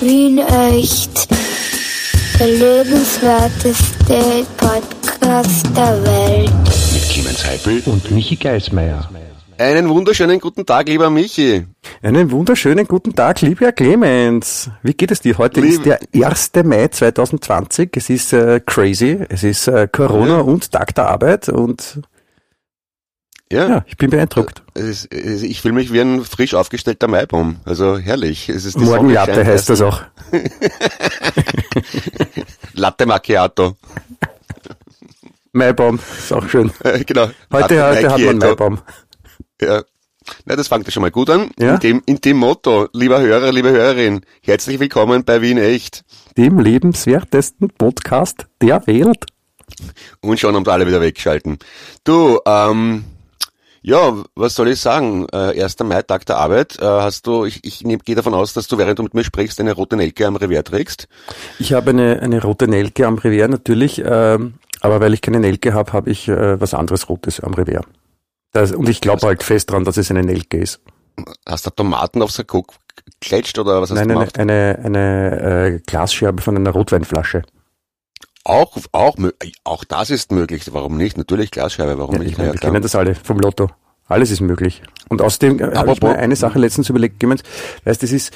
Wien echt. Der lebenswerteste Podcast der Welt. Mit Clemens Heipel und Michi Geismeier. Einen wunderschönen guten Tag, lieber Michi. Einen wunderschönen guten Tag, lieber Clemens. Wie geht es dir? Heute Lieb- ist der 1. Mai 2020. Es ist äh, crazy. Es ist äh, Corona Ja. und Tag der Arbeit und Ja, ja, ich bin beeindruckt. ist, ist, ich fühle mich wie ein frisch aufgestellter Maibaum. Also herrlich. Es ist die Sonne Morgenlatte scheint heißt das auch. Latte Macchiato. Maibaum, ist auch schön. Äh, genau. Heute, Latte heute hat man. Maibaum. Ja. Na, das fängt ja schon mal gut an. Ja. In, dem, in dem Motto, lieber Hörer, liebe Hörerin, herzlich willkommen bei Wien Echt. Dem lebenswertesten Podcast der Welt. Und schon haben alle wieder weggeschalten. Du, ähm, ja, was soll ich sagen? Äh, 1. Mai, Tag der Arbeit. Äh, hast du, ich, ich nehm- gehe davon aus, dass du, während du mit mir sprichst, eine rote Nelke am Revier trägst. Ich habe eine, eine rote Nelke am Revier natürlich, ähm, aber weil ich keine Nelke habe, habe ich äh, was anderes Rotes am Revier. Das, und ich glaube halt fest dran, dass es eine Nelke ist. Hast du Tomaten aufs Sakko geklatscht oder was hast Nein, du eine, gemacht? eine, eine äh, Glasscherbe von einer Rotweinflasche. Auch, auch, auch das ist möglich. Warum nicht? Natürlich Glasscheibe, warum Ja, nicht? ich meine, Ja, wir klar. kennen das alle vom Lotto. Alles ist möglich. Und außerdem äh, habe ich Apropos- mir eine Sache letztens überlegt, Clemens, weißt, das ist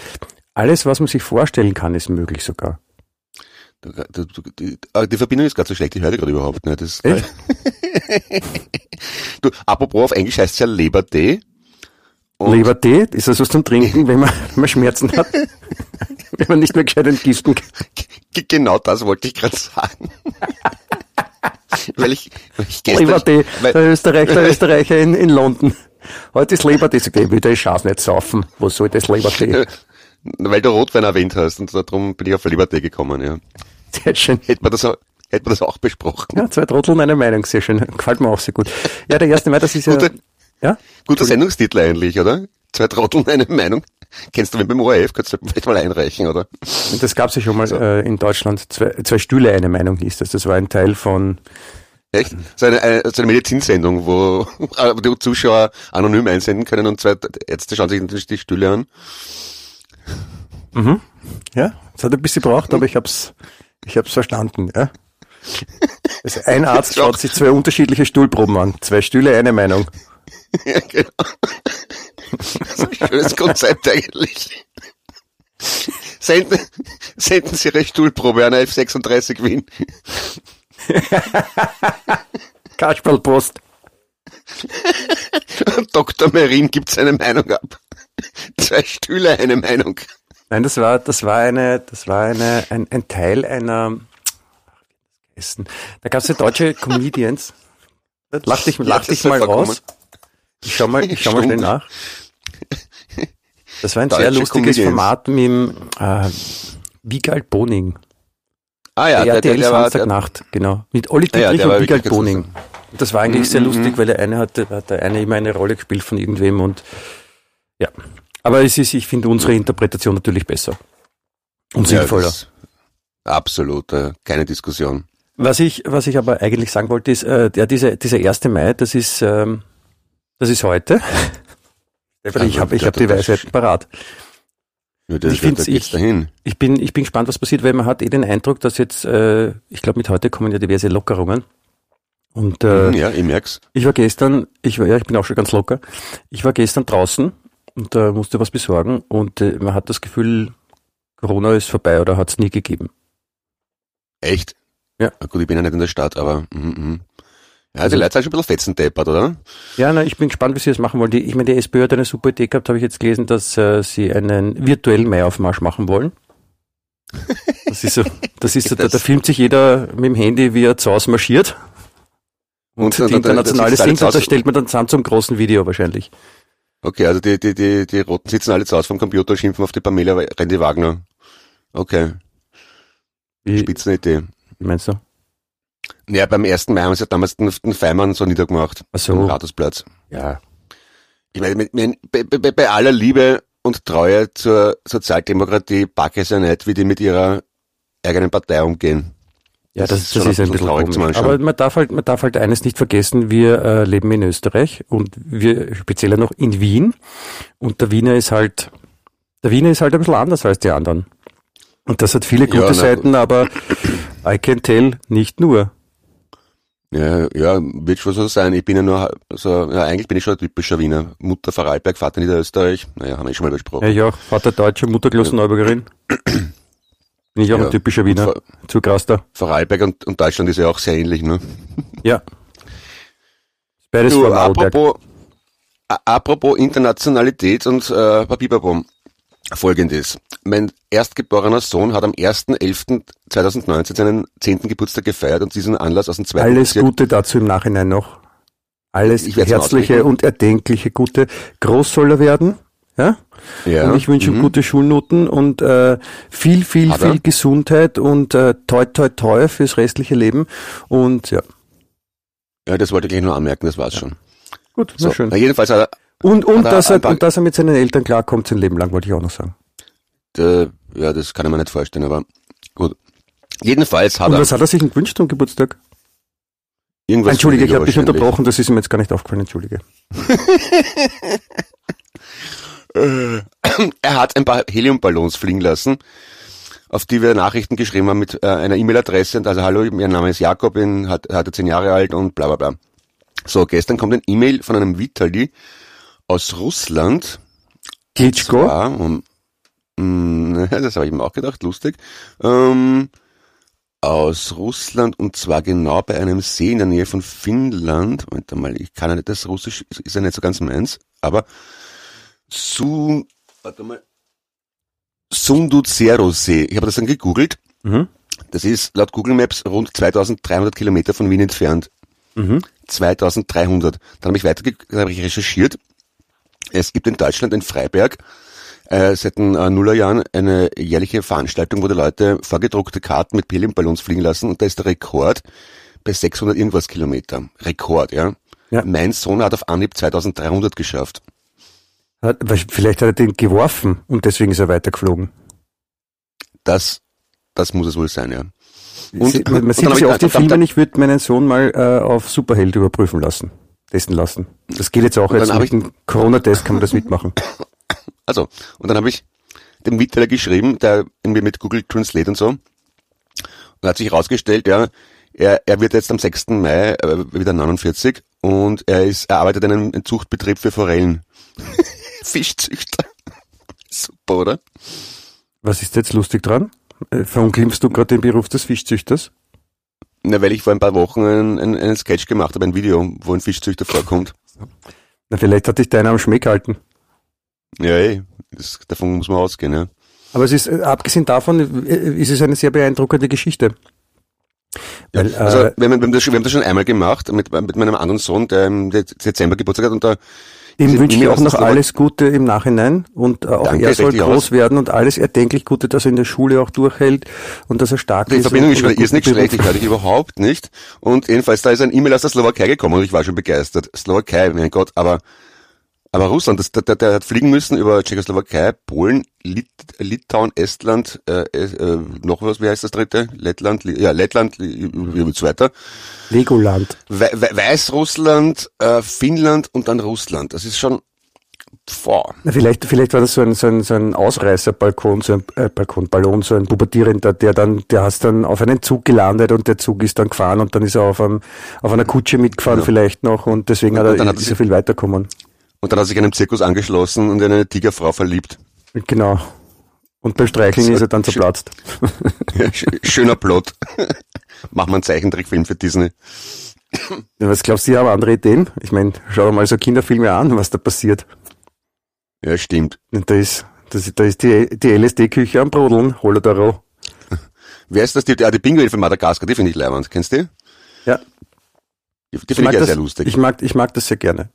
alles, was man sich vorstellen kann, ist möglich sogar. Du, du, du, die, äh, die Verbindung ist gerade so schlecht, ich höre die gerade überhaupt nicht. Das du, apropos auf Englisch heißt es ja Lebertee. Lebertee, ist das was zum Trinken, wenn man, wenn man Schmerzen hat? wenn man nicht mehr gescheit entgiften kann. Genau das wollte ich gerade sagen. weil ich, weil ich gestern, Lebertee, weil, der, Österreich, der Österreicher in, in London. Heute ist sag ich, wieder, ich schaff's nicht saufen. Wo soll das Lebertee? weil du Rotwein erwähnt hast und darum bin ich auf Lebertee gekommen, ja. Sehr schön. Hätte man das, auch- hätte man das auch besprochen. Ja, zwei Trotteln, eine Meinung, sehr schön. Gefällt mir auch sehr gut. Ja, der erste Mai, das ist ja, Guter- ja? Guter Sendungstitel eigentlich, oder? Zwei Trotteln, eine Meinung. Kennst du wen beim ORF? Kannst du vielleicht mal einreichen, oder? Das gab's ja schon mal äh, in Deutschland. Zwei, zwei Stühle, eine Meinung hieß das. Das war ein Teil von, Echt? So eine, eine, so eine Medizinsendung, wo die Zuschauer anonym einsenden können und zwei Ärzte schauen sich natürlich die Stühle an. ja, es hat ein bisschen gebraucht, aber ich hab's, ich hab's verstanden, ja. Also ein Arzt schaut sich zwei unterschiedliche Stuhlproben an. Zwei Stühle, eine Meinung. Ja, genau. Das ist ein schönes Konzept eigentlich. Senden, senden Sie Ihre Stuhlprobe an F36 Wien. Kasperlpost. Dr. Merin gibt seine Meinung ab. Zwei Stühle, eine Meinung. Nein, das war, das war eine, das war eine, ein, ein Teil einer, Essen. Da gab's ja deutsche Comedians. Lach dich, lach dich mal raus. Ich schau mal, ich schau mal schnell nach. Das war ein sehr lustiges Comedians. Format mit dem, äh, Wiegald Boning. Ah ja, der, der, RTL der war, der, Samstagnacht, genau. Mit Olli ja, Dietrich der war und Wiegald Boning. Das war eigentlich Mhm, sehr mhm, lustig, weil der eine hatte, hat der eine immer eine Rolle gespielt von irgendwem und ja. Aber es ist, ich finde unsere Interpretation natürlich besser. Und ja, sinnvoller. Absolut, äh, keine Diskussion. Was ich, was ich aber eigentlich sagen wollte, ist, äh, ja, dieser, dieser 1. Mai, das ist, ähm, das ist heute. Stefan, ich habe ich hab die Weisheiten parat. Ja, das, Ich find's- ich- dahin. Ich bin, ich bin gespannt, was passiert, weil man hat eh den Eindruck, dass jetzt, äh, ich glaube, mit heute kommen ja diverse Lockerungen. Und äh, Mhm, ja, ich merk's. ich war gestern, ich war, ja, ich bin auch schon ganz locker. Ich war gestern draußen und äh, musste was besorgen und äh, man hat das Gefühl, Corona ist vorbei oder hat es nie gegeben. Echt? Ja. Na gut, ich bin ja nicht in der Stadt, aber mhm, mhm. Ja, Also- die Leute sind schon ein bisschen fetzendeppert, oder? Ja, na, ich bin gespannt, wie sie das machen wollen. Die, ich meine, die SPÖ hat eine super Idee gehabt, habe ich jetzt gelesen, dass äh, sie einen virtuellen Maiaufmarsch machen wollen. Das ist so, das ist so, da, da Das- filmt sich jeder mit dem Handy, wie er zu Hause marschiert. Und, Und dann- die internationale singt und da Hause- stellt man dann zusammen zum großen Video wahrscheinlich. Okay, also die, die, die, die Roten sitzen alle zu Hause vom Computer, schimpfen auf die Pamela Rendi Wagner. Okay, Wie, Spitzenidee. wie meinst du? Ja, beim ersten Mai haben sie ja damals den, den Feimann so niedergemacht. Ach so. Am Rathausplatz. Ja. Ich meine, bei, bei, bei aller Liebe und Treue zur Sozialdemokratie packe ich es ja nicht, wie die mit ihrer eigenen Partei umgehen. Ja, Das das, ist das ist ein ein bisschen traurig komisch. Aber man darf halt, man darf halt eines nicht vergessen, wir äh, leben in Österreich und wir speziell noch in Wien und der Wiener ist halt, der Wiener ist halt ein bisschen anders als die anderen. Und das hat viele gute Ja, Seiten, aber I can tell nicht nur. Ja, ja, wird schon so sein. Ich bin ja nur so, ja, eigentlich bin ich schon ein typischer Wiener. Mutter Vorarlberg, Vater Niederösterreich. Naja, haben wir schon mal Ja, besprochen. ich auch. Vater Deutscher, Mutter Klosterneuburgerin. Bin ich auch Ja. ein typischer Wiener. Vor- Zu krass da. Vorarlberg und, und Deutschland ist ja auch sehr ähnlich, ne? Ja. Beides Du, apropos, apropos Internationalität und äh, Papierbom. Folgendes. Mein erstgeborener Sohn hat am 1.11.2019 seinen 10. Geburtstag gefeiert und diesen Anlass aus dem zweiten Alles Gute dazu im Nachhinein noch. Alles herzliche und erdenkliche Gute. Groß soll er werden. Ja? Ja. Und ich wünsche ihm mhm. gute Schulnoten und äh, viel, viel, er? viel Gesundheit und äh, toi, toi, toi fürs restliche Leben. Und ja, Ja, das wollte ich gleich nur anmerken, das war's schon. gut, So, schön. na, jedenfalls hat Und, und, Hat dass er, und dass er mit seinen Eltern klarkommt sein Leben lang, wollte ich auch noch sagen. äh, ja, das kann ich mir nicht vorstellen, aber gut. Jedenfalls hat Und er was hat er sich denn gewünscht zum Geburtstag? irgendwas Entschuldige, ich habe dich unterbrochen, das ist ihm jetzt gar nicht aufgefallen, entschuldige. Äh, er hat ein paar Heliumballons fliegen lassen, auf die wir Nachrichten geschrieben haben mit äh, einer E-Mail-Adresse und also hallo, mein Name ist Jakob, bin hat, hatte zehn Jahre alt und bla bla bla. So, gestern kommt ein E-Mail von einem Vitali aus Russland. Klitschko? Um, mh, das habe ich mir auch gedacht, lustig. Ähm, aus Russland und zwar genau bei einem See in der Nähe von Finnland. Moment mal, ich kann ja nicht das Russisch, ist ist ja nicht so ganz meins, aber Su, warte mal, Sunduzero-See. Ich habe das dann gegoogelt. Mhm. Das ist laut Google Maps rund 2300 Kilometer von Wien entfernt. Mhm. 2300. Dann habe ich weiter dann habe ich recherchiert. Es gibt in Deutschland in Freiberg äh, seit den äh, Nullerjahren eine jährliche Veranstaltung, wo die Leute vorgedruckte Karten mit Heliumballons fliegen lassen und da ist der Rekord bei 600 irgendwas Kilometer. Rekord, ja. Ja. Mein Sohn hat auf Anhieb 2300 geschafft. Hat, vielleicht hat er den geworfen und deswegen ist er weitergeflogen. Das, das muss es wohl sein, ja. Sie- man und sieht hab ja oft in dann- Filmen, ich würde meinen Sohn mal äh, auf Superheld überprüfen lassen, testen lassen. Das geht jetzt auch Und dann jetzt mit dem Corona-Test kann man das mitmachen. Also, und dann habe ich dem Mitteiler geschrieben, der irgendwie mit Google Translate und so, und hat sich herausgestellt, ja, er, er wird jetzt am 6. Mai äh, wieder 49 und er ist, er arbeitet in einem Zuchtbetrieb für Forellen. Fischzüchter. Super, oder? Was ist jetzt lustig dran? Äh, Verunglimpfst du gerade den Beruf des Fischzüchters? Na, weil ich vor ein paar Wochen einen, einen, einen Sketch gemacht habe, ein Video, wo ein Fischzüchter vorkommt. Na, vielleicht hat dich deiner am Schmäh gehalten. Ja, ey, das, davon muss man ausgehen, ja. Aber es ist, äh, abgesehen davon, äh, ist es eine sehr beeindruckende Geschichte. Weil, Also, äh, wir, haben, wir, haben das, schon- wir haben das schon einmal gemacht mit, mit meinem anderen Sohn, der im Dezember Geburtstag hat und da Dem wünsche ich auch noch alles Gute im Nachhinein und äh, auch Danke, er soll groß aus. werden und alles erdenklich Gute, dass er in der Schule auch durchhält und dass er stark Die ist. Verbindung und- ist schon irrsinnig guten schlecht, ich höre dich überhaupt nicht. Und jedenfalls, da ist ein E-Mail aus der Slowakei gekommen und ich war schon begeistert. Slowakei, mein Gott, aber, aber Russland, das, der, der, hat fliegen müssen über Tschechoslowakei, Polen, Lit, Litauen, Estland, äh, äh, noch was, wie heißt das dritte? Lettland, ja, Lettland, wie geht's weiter? Legoland. We We Weißrussland, äh, Finnland und dann Russland. Das ist schon, boah. Na, vielleicht, vielleicht war das so ein, so ein, so ein Ausreißerbalkon, so ein äh, Balkon, Ballon, so ein Pubertierender, der dann, der hast dann auf einen Zug gelandet und der Zug ist dann gefahren und dann ist er auf, einem, auf einer Kutsche mitgefahren Ja. vielleicht noch und deswegen Und hat dann er hat ist sie- er viel weiterkommen. Und dann hat er sich einem Zirkus angeschlossen und in eine Tigerfrau verliebt. Genau. Und beim Streicheln So, ist er dann schön. zerplatzt. Ja, Schöner Plot. Machen wir einen Zeichentrickfilm für Disney. Ja, Was glaubst du, die haben andere Ideen? Ich meine, schau dir mal so Kinderfilme an, was da passiert. Ja, stimmt. Da ist, das, da ist die, die LSD-Küche am Brodeln, Holodaro. Wer ist das? Die, ah, die Pinguine von Madagaskar, die finde ich leibend. Kennst du die? Ja. Die, die finde ich ja das, sehr lustig. Ich mag, ich mag das sehr gerne.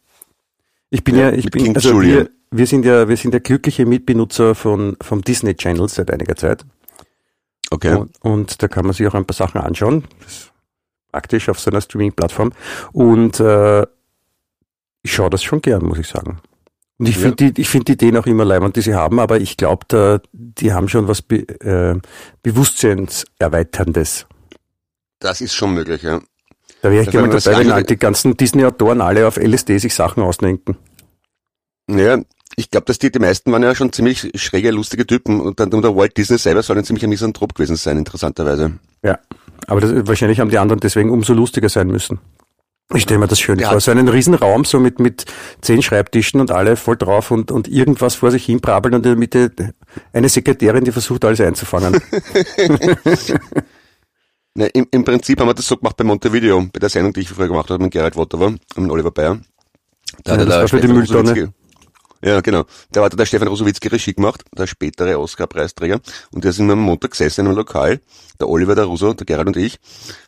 Ich bin Ja, ja, ich bin, King also Julian. wir, wir sind ja, wir sind ja glückliche Mitbenutzer von, vom Disney Channel seit einiger Zeit. okay. Und, und da kann man sich auch ein paar Sachen anschauen. Praktisch auf so einer Streaming-Plattform. Und äh, ich schaue das schon gern, muss ich sagen. Und ich Ja. finde die, ich finde die Ideen auch immer leibend, die sie haben, aber ich glaube, da, die haben schon was Be äh, Bewusstseinserweiterndes. Das ist schon möglich, ja. Da wäre ich gerne das dabei, wenn die ganzen Disney-Autoren alle auf LSD sich Sachen ausdenken. Naja, ich glaube, dass die, die meisten waren ja schon ziemlich schräge, lustige Typen und dann und der Walt Disney selber soll ein ziemlicher Misanthrop gewesen sein, interessanterweise. Ja, aber das, wahrscheinlich haben die anderen deswegen umso lustiger sein müssen. Ich stelle mir das schön Ja. vor. So einen Riesenraum, so mit, mit zehn Schreibtischen und alle voll drauf und, und irgendwas vor sich hin brabbeln und in der Mitte eine Sekretärin, die versucht, alles einzufangen. Ne, im, Im Prinzip haben wir das so gemacht bei Montevideo, bei der Sendung, die ich früher gemacht habe mit Gerald Wotterer und mit Oliver Bayer. Da Ja, hat das der war für die Mülltonne. Ja, genau. Da hat der Stefan Rosowitzki Regie gemacht, der spätere Oscar-Preisträger. Und der sind wir am Montag gesessen in einem Lokal. Der Oliver, der Russo, der Gerald und ich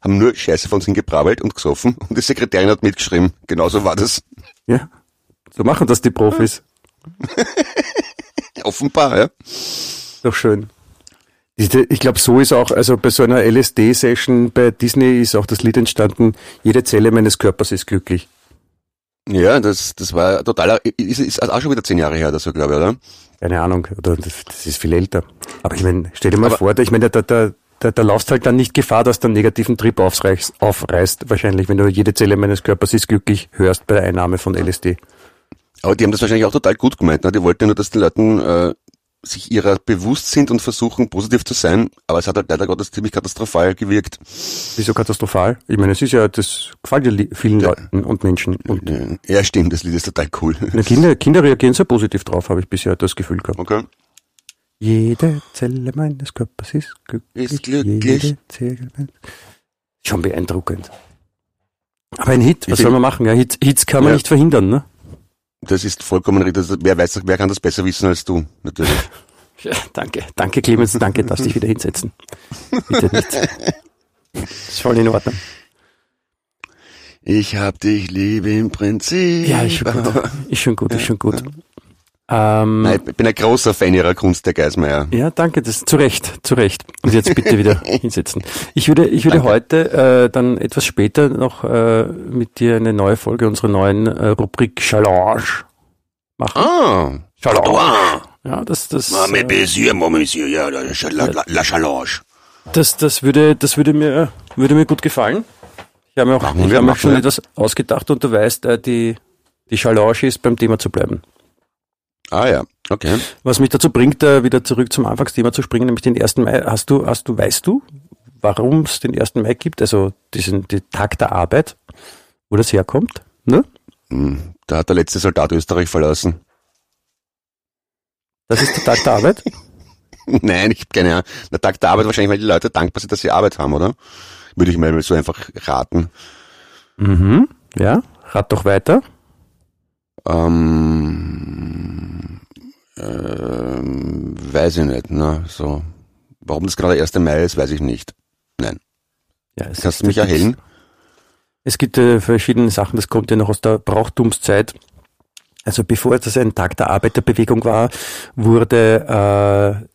haben nur Scheiße von uns hingebrabbelt und gesoffen. Und die Sekretärin hat mitgeschrieben. Genauso war das. ja, so machen das die Profis. Offenbar, ja. Doch schön. Ich glaube, so ist auch, also bei so einer LSD-Session bei Disney ist auch das Lied entstanden, jede Zelle meines Körpers ist glücklich. Ja, das, das war total, ist, ist auch schon wieder zehn Jahre her oder so, glaube ich, oder? Keine Ahnung, oder das, das ist viel älter. Aber ich meine, stell dir mal Aber- vor, ich meine, da, da, da, da laufst halt dann nicht Gefahr, dass du einen negativen Trip aufreißt, aufreißt, wahrscheinlich, wenn du jede Zelle meines Körpers ist glücklich hörst bei der Einnahme von LSD. Aber die haben das wahrscheinlich auch total gut gemeint. Ne? Die wollten nur, dass die Leuten äh, sich ihrer bewusst sind und versuchen, positiv zu sein. Aber es hat halt leider Gottes ziemlich katastrophal gewirkt. Wieso katastrophal? Ich meine, es ist ja, das gefällt ja vielen Leuten und Menschen. Und Ja, stimmt, das Lied ist total cool. na, Kinder, Kinder reagieren sehr positiv drauf, habe ich bisher das Gefühl gehabt. Okay. Jede Zelle meines Körpers ist glücklich. Ist glücklich. Schon beeindruckend. Aber ein Hit, was soll man machen? Ja, Hits, Hits kann man Ja. nicht verhindern, ne? Das ist vollkommen richtig. Wer weiß, wer kann das besser wissen als du, natürlich. Ja, danke. Danke, Clemens. Danke, darfst dich wieder hinsetzen. Bitte nicht. Ist voll in Ordnung. Ich hab dich lieb im Prinzip. Ja, ist schon gut. Ist schon gut, ist schon gut. Ähm, Nein, ich bin ein großer Fan ihrer Kunst, der Geismeier. Ja, danke, das zu Recht, zu Recht. Und jetzt bitte wieder hinsetzen. Ich würde, ich würde heute äh, dann etwas später noch äh, mit dir eine neue Folge unserer neuen äh, Rubrik Challenge machen. Ah, Challenge. Ja, das, das, äh, Monsieur, mon Monsieur, ja, la, la, la, Challenge. das, das würde, das würde mir, würde mir gut gefallen. Ich habe mir auch, Machen ich wir, habe mir schon etwas ausgedacht und du weißt, äh, die, die Challenge ist beim Thema zu bleiben. Ah ja, okay. Was mich dazu bringt, äh, wieder zurück zum Anfangsthema zu springen, nämlich den 1. Mai. Hast du, hast du, weißt du, warum es den 1. Mai gibt? Also diesen den Tag der Arbeit, wo das herkommt? Ne? Hm, Da hat der letzte Soldat Österreich verlassen. Das ist der Tag der Arbeit? Nein, ich habe keine Ahnung. Der Tag der Arbeit wahrscheinlich, weil die Leute dankbar sind, dass sie Arbeit haben, oder? Würde ich mal so einfach raten. Mhm. Ja, rat doch weiter. Ähm, ähm, weiß ich nicht, ne? So. Warum das gerade der 1. Mai ist, weiß ich nicht. Nein. Ja, es Kannst du mich erhellen? Es gibt äh, verschiedene Sachen, das kommt ja noch aus der Brauchtumszeit. Also bevor das ein Tag der Arbeiterbewegung war, wurde äh,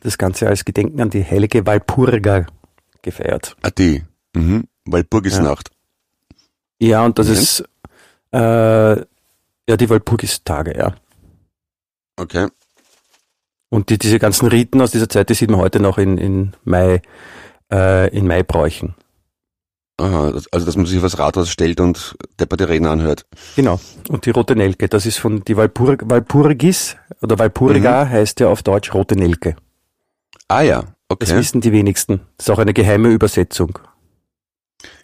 das Ganze als Gedenken an die heilige Walpurga gefeiert. Ah, die. Mhm. Walpurgisnacht. Ja, und das Mhm. ist äh, ja die Walpurgistage, ja. Okay. Und die, diese ganzen Riten aus dieser Zeit, die sieht man heute noch in, in Mai, äh, in Maibräuchen. Aha, das- also dass man sich auf das Rathaus stellt und depperte Reden anhört. Genau. Und die rote Nelke, das ist von die Walpur Walpurgis oder Walpurga heißt ja auf Deutsch rote Nelke. Ah ja, Das okay. wissen die wenigsten. Das ist auch eine geheime Übersetzung.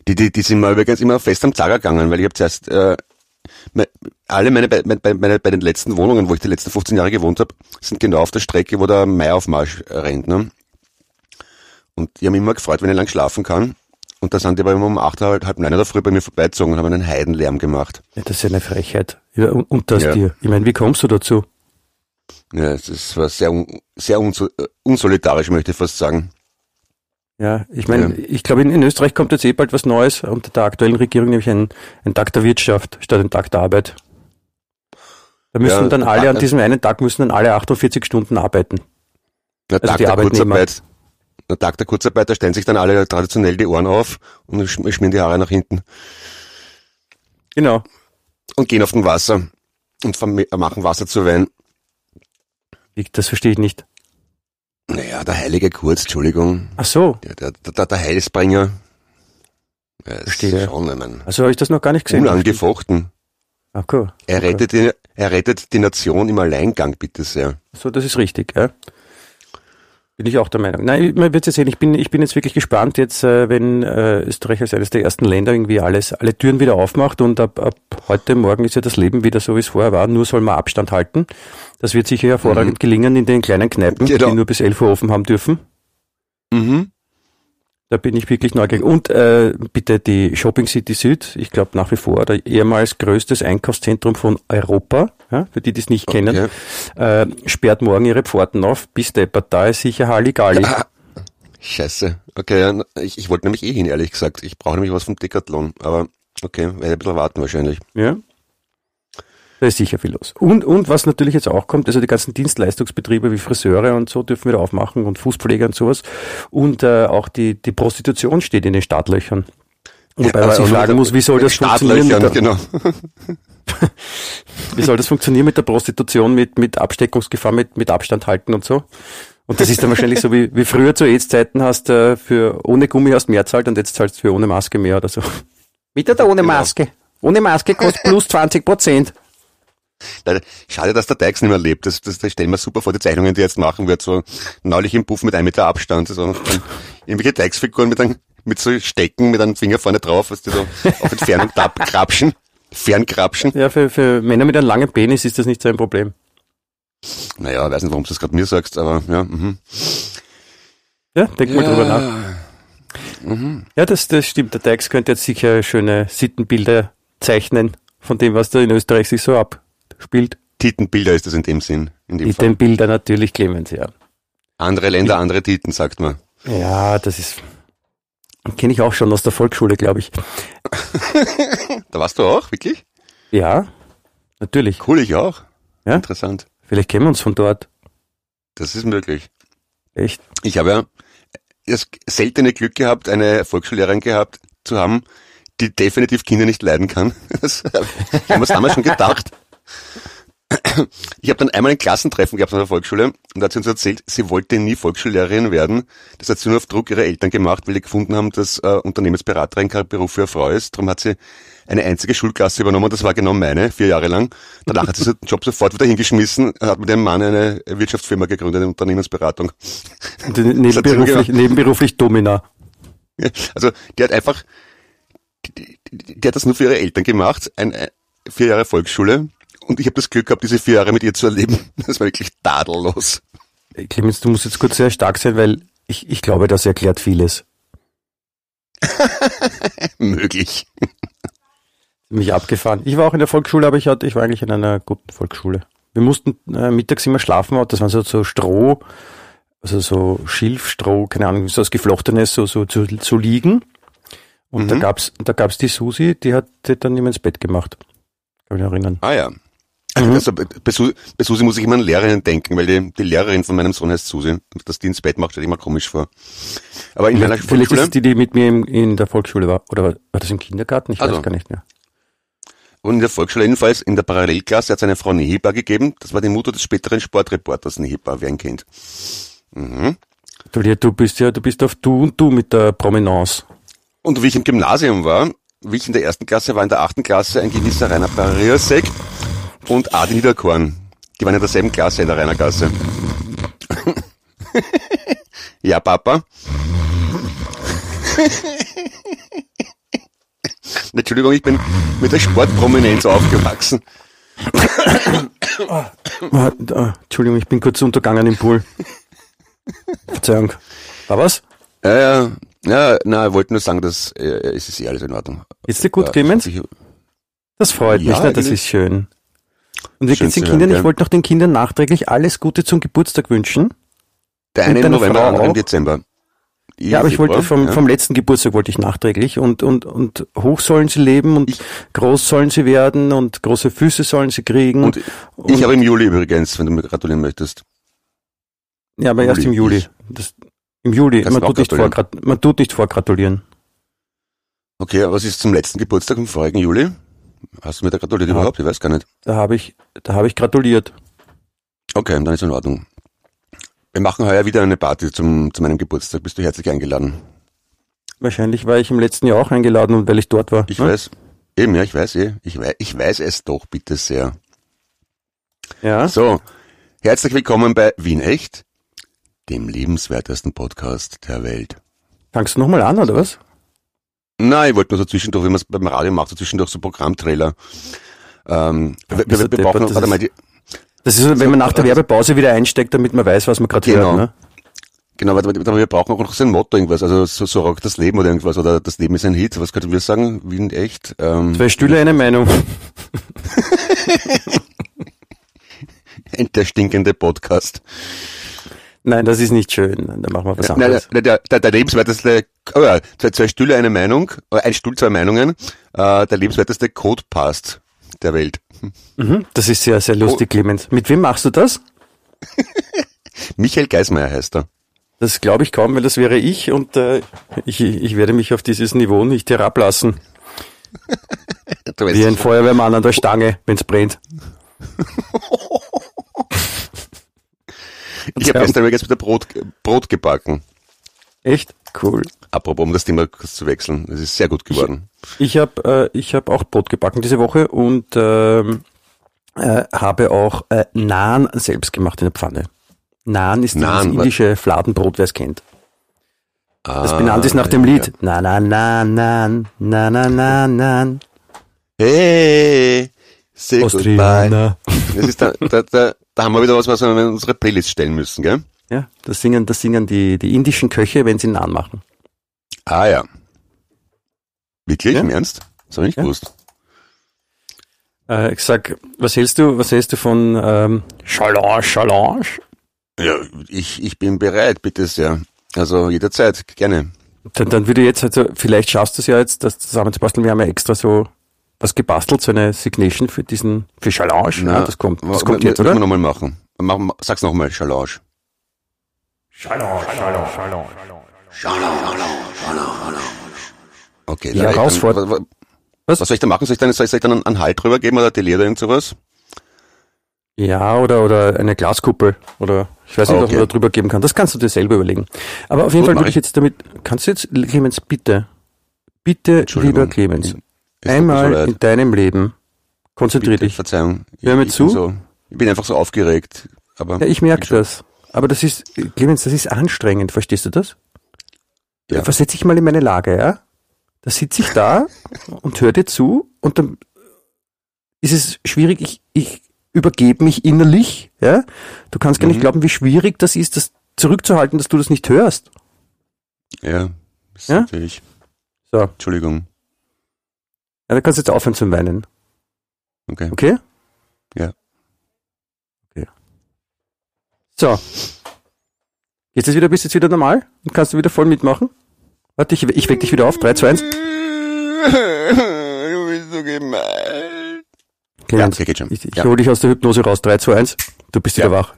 Die, die, die sind mal übrigens immer fest am Zager gegangen, weil ich habe zuerst äh, alle meine, bei, meine, meine, bei den letzten Wohnungen, wo ich die letzten 15 Jahre gewohnt habe, sind genau auf der Strecke, wo der Maiaufmarsch rennt. Ne? Und ich habe mich immer gefreut, wenn ich lang schlafen kann. Und da sind die aber immer um acht, halb, halb neun in der Früh bei mir vorbeizogen und haben einen Heidenlärm gemacht. Ja, das ist ja eine Frechheit. Ja, und, und das Ja. dir. Ich meine, wie kommst du dazu? Ja, es war sehr, un, sehr äh, unsolidarisch, möchte ich fast sagen. Ja, ich meine, Ja. ich glaube, in, in Österreich kommt jetzt eh bald was Neues unter der aktuellen Regierung, nämlich ein, ein Tag der Wirtschaft statt ein Tag der Arbeit. Da müssen Ja, dann alle, an diesem einen Tag müssen dann alle 48 Stunden arbeiten. Der Also Tag die der. Kurzarbeit, der Tag der Kurzarbeit, da stellen sich dann alle traditionell die Ohren auf und sch- schmieren die Haare nach hinten. Genau. und gehen auf den Wasser und machen Wasser zu Wein. Ich- Das verstehe ich nicht. Naja, der heilige Kurz, Entschuldigung, Ach so. der, der, der, der Heilsbringer. Verstehe. Schon, ich mein, Also habe ich das noch gar nicht gesehen. unangefochten. Ach cool. Er rettet, die, er rettet die Nation im Alleingang, bitte sehr. So, das ist richtig, ja. Bin ich auch der Meinung. Nein, man wird ja sehen, ich bin, ich bin jetzt wirklich gespannt, jetzt, äh, wenn äh, Österreich als eines der ersten Länder irgendwie alles, alle Türen wieder aufmacht und ab, ab heute Morgen ist ja das Leben wieder so, wie es vorher war, nur soll man Abstand halten. Das wird sicher hervorragend mhm. gelingen in den kleinen Kneipen, genau. die nur bis 11 Uhr offen haben dürfen. Mhm. Da bin ich wirklich neugierig. Und äh, bitte die Shopping City Süd, ich glaube nach wie vor der ehemals größtes Einkaufszentrum von Europa, ja, für die, die es nicht okay. kennen, äh, sperrt morgen ihre Pforten auf. Bis deppert, da ist sicher Halligalli. Ah, scheiße. Okay, ich, ich wollte nämlich eh hin, ehrlich gesagt. Ich brauche nämlich was vom Decathlon, aber okay, werde ein bisschen warten wahrscheinlich. Ja, da ist sicher viel los. Und, und was natürlich jetzt auch kommt, also die ganzen Dienstleistungsbetriebe wie Friseure und so dürfen wieder aufmachen und Fußpfleger und sowas. Und äh, auch die, die Prostitution steht in den Startlöchern. Wobei ja, man sich fragen muss, wie soll das funktionieren? Der, genau. wie soll das funktionieren mit der Prostitution, mit, mit Absteckungsgefahr, mit, mit Abstand halten und so? Und das ist dann wahrscheinlich so wie, wie früher zu AIDS-Zeiten hast äh, für ohne Gummi hast mehr zahlt und jetzt zahlst du für ohne Maske mehr oder so. Mit oder ohne genau. Maske? Ohne Maske kostet plus 20 Prozent. Schade, dass der Dykes nicht mehr lebt. Das, das, das stellen wir super vor, die Zeichnungen, die er jetzt machen wird. So neulich im Puff mit einem Meter Abstand. So, irgendwelche Dykes-Figuren mit, mit so Stecken, mit einem Finger vorne drauf, was die so auf Entfernung krapschen. Fernkrapschen. Ja, für, für Männer mit einem langen Penis ist das nicht so ein Problem. Naja, weiß nicht, warum du das gerade mir sagst, aber ja. Mhm. Ja, denk ja. mal drüber nach. Mhm. Ja, das, das stimmt. Der Dykes könnte jetzt sicher schöne Sittenbilder zeichnen von dem, was da in Österreich sich so ab, spielt. Titenbilder ist das in dem Sinn. In dem Titenbilder natürlich, Clemens, ja. Andere Länder, andere Titen, sagt man. Ja, das ist, kenne ich auch schon aus der Volksschule, glaube ich. da warst du auch, wirklich? Ja, natürlich. Cool, ich auch. Ja? Interessant. Vielleicht kennen wir uns von dort. Das ist möglich. Echt? Ich habe ja das seltene Glück gehabt, eine Volksschullehrerin gehabt zu haben, die definitiv Kinder nicht leiden kann. Das, ich habe mir damals schon gedacht. Ich habe dann einmal ein Klassentreffen gehabt an der Volksschule und da hat sie uns erzählt, sie wollte nie Volksschullehrerin werden. Das hat sie nur auf Druck ihrer Eltern gemacht, weil die gefunden haben, dass äh, Unternehmensberaterin kein Beruf für eine Frau ist. Darum hat sie eine einzige Schulklasse übernommen, das war genau meine, vier Jahre lang. Danach hat sie den Job sofort wieder hingeschmissen, hat mit ihrem Mann eine Wirtschaftsfirma gegründet, eine Unternehmensberatung. Nebenberuflich, nebenberuflich Domina. Also die hat einfach die, die, die, hat das nur für ihre Eltern gemacht, ein, ein, vier Jahre Volksschule. Und ich habe das Glück gehabt, diese vier Jahre mit ihr zu erleben. Das war wirklich tadellos. Clemens, du musst jetzt kurz sehr stark sein, weil ich, ich glaube, das erklärt vieles. Möglich. Mich abgefahren. Ich war auch in der Volksschule, aber ich, hatte, ich war eigentlich in einer guten Volksschule. Wir mussten äh, mittags immer schlafen, das waren so, so Stroh, also so Schilfstroh, keine Ahnung, so was Geflochtenes, so, so zu, zu liegen. Und mhm. da gab's, da gab's die Susi, die hat die dann immer ins Bett gemacht. Kann mich erinnern. Ah ja. Mhm. Also bei, bei, Susi muss ich immer an Lehrerinnen denken, weil die, die Lehrerin von meinem Sohn heißt Susi. Und dass die ins Bett macht, stelle ich immer komisch vor. Aber in ja, meiner Vielleicht Volksschule, ist die, die mit mir in, in der Volksschule war. Oder war, war das im Kindergarten? Ich also, weiß gar nicht mehr. Und in der Volksschule jedenfalls, in der Parallelklasse hat es eine Frau Nehebar gegeben. Das war die Mutter des späteren Sportreporters Nehebar, wer ihn kennt. Mhm. Du bist ja, du bist auf du und du mit der Prominence. Und wie ich im Gymnasium war, wie ich in der ersten Klasse war, in der achten Klasse ein gewisser Rainer Barriasek und Adi Niederkorn. Die waren in derselben Klasse in der Rainer Gasse. ja, Papa. Entschuldigung, ich bin mit der Sportprominenz aufgewachsen. Ah, ah, Entschuldigung, ich bin kurz untergangen im Pool. Verzeihung. War was? Ja, ja, ja, na, ich wollte nur sagen, dass äh, es ist eh alles in Ordnung. Ist dir gut, Clemens? Das freut ja, mich, ne? das ist schön. Und wie geht's den Kindern? Ich wollte noch den Kindern nachträglich alles Gute zum Geburtstag wünschen. Der eine im November, der andere im Dezember. Ich ja, aber ich wollte vom, ja. vom letzten Geburtstag wollte ich nachträglich und, und, und hoch sollen sie leben und ich, groß sollen sie werden und große Füße sollen sie kriegen. Und, und ich habe im Juli übrigens, wenn du mir gratulieren möchtest. Ja, aber Juli. erst im Juli. Das, im Juli. Man tut, nicht vor, man tut nicht vorgratulieren. Okay, aber was ist zum letzten Geburtstag im vorigen Juli? Hast du mir da gratuliert ja. überhaupt? Ich weiß gar nicht. Da habe ich, da habe ich gratuliert. Okay, dann ist in Ordnung. Wir machen heuer wieder eine Party zum, zu meinem Geburtstag. Bist du herzlich eingeladen? Wahrscheinlich war ich im letzten Jahr auch eingeladen und weil ich dort war. Ich ne? weiß. Eben, ja, ich weiß eh. Ich weiß, ich weiß es doch, bitte sehr. Ja. So, herzlich willkommen bei Wien Echt, dem lebenswertesten Podcast der Welt. Fangst du nochmal an, oder was? Nein, ich wollte nur so zwischendurch, wie man es beim Radio macht, so zwischendurch so Programmtrailer. Ähm, wir, wir, wir deppert, brauchen, das warte ist- mal, die, Das ist, wenn man nach der Werbepause wieder einsteigt, damit man weiß, was man gerade Genau. hört. Ne? genau, warte, wir brauchen auch noch so ein Motto irgendwas, also so, so rockt das Leben oder irgendwas, oder das Leben ist ein Hit, was könnten wir sagen? Wien Echt? Ähm, Zwei Stühle, eine Meinung. der stinkende Podcast. Nein, das ist nicht schön. Da machen wir was Nein, anderes. der, der, der, der lebenswerteste, oh ja, zwei, zwei Stühle, eine Meinung, äh, ein Stuhl, zwei Meinungen, äh, der lebenswerteste Codepast der Welt. Mhm, das ist sehr, sehr lustig, Clemens. Mit wem machst du das? Michael Geismeier heißt er. Das glaube ich kaum, weil das wäre ich und äh, ich, ich werde mich auf dieses Niveau nicht herablassen. Wie ein Feuerwehrmann an der Stange, wenn's brennt. ich habe gestern übrigens wieder Brot, Brot gebacken. Echt? Cool. Apropos, um das Thema kurz zu wechseln. Es ist sehr gut geworden. Ich habe äh, ich hab auch Brot gebacken diese Woche und ähm, äh, habe auch äh, Naan selbst gemacht in der Pfanne. Naan ist Naan, wa- indische Fladenbrot, wer es kennt. Das Ah, benannt ist nach dem Lied. Na na na na na na na na. Hey, say goodbye. Austriana. Das ist da, da, da, da haben wir wieder was, was wir in unsere Playlist stellen müssen, gell? Ja, das singen, das singen die, die indischen Köche, wenn sie Naan machen. Ah ja. Wirklich? Ja. Im Ernst? Das habe ich nicht Ja. gewusst. Äh, ich sag, was hältst du, was hältst du von ähm, Challenge, Challenge? Ja, ich, ich bin bereit, bitte sehr. Also jederzeit, gerne. Dann, dann würde jetzt, also vielleicht schaffst du es ja jetzt, das zusammenzubasteln. Wir haben ja extra so was gebastelt, so eine Signation für diesen, für Challenge. ja, das kommt, das kommt jetzt, müssen oder? wir nochmal machen. Mach, mach- sag's nochmal, Challenge. Okay, Die dann- Herausforderung- wa- wa- Was? Was soll ich da machen? Soll ich dann, soll ich dann einen Halt drüber geben oder Delay oder irgend sowas? Ja, oder, oder eine Glaskuppel. Oder ich weiß nicht, Okay. man da drüber geben kann. Das kannst du dir selber überlegen. Aber auf jeden Gut, Fall würde ich jetzt damit, kannst du jetzt, Clemens, bitte, bitte, Entschuldigung. lieber Clemens, Es so einmal leid. in deinem Leben, konzentrier Bitte, dich. Verzeihung. Hör mir ich zu. Bin so, ich bin einfach so aufgeregt. Aber Ja, ich merke das. Aber das ist, Clemens, das ist anstrengend, verstehst du das? Ja. Versetz dich mal in meine Lage, ja? Da sitze ich da und höre dir zu und dann ist es schwierig, ich, ich übergebe mich innerlich, ja? Du kannst gar nicht Mhm. glauben, wie schwierig das ist, das zurückzuhalten, dass du das nicht hörst. Ja, das ist Ja? natürlich. So, ja, Entschuldigung. da kannst du jetzt aufhören zu weinen, Okay. okay? Ja. Okay. So. Jetzt ist wieder, bist du jetzt wieder normal und kannst du wieder voll mitmachen? Warte, ich, ich weck dich wieder auf. 3, 2, 1. Du bist so gemein. Clemens, okay, geht schon. ich, ich Ja. hole dich aus der Hypnose raus. 3, 2, 1. Du bist Ja. wieder wach.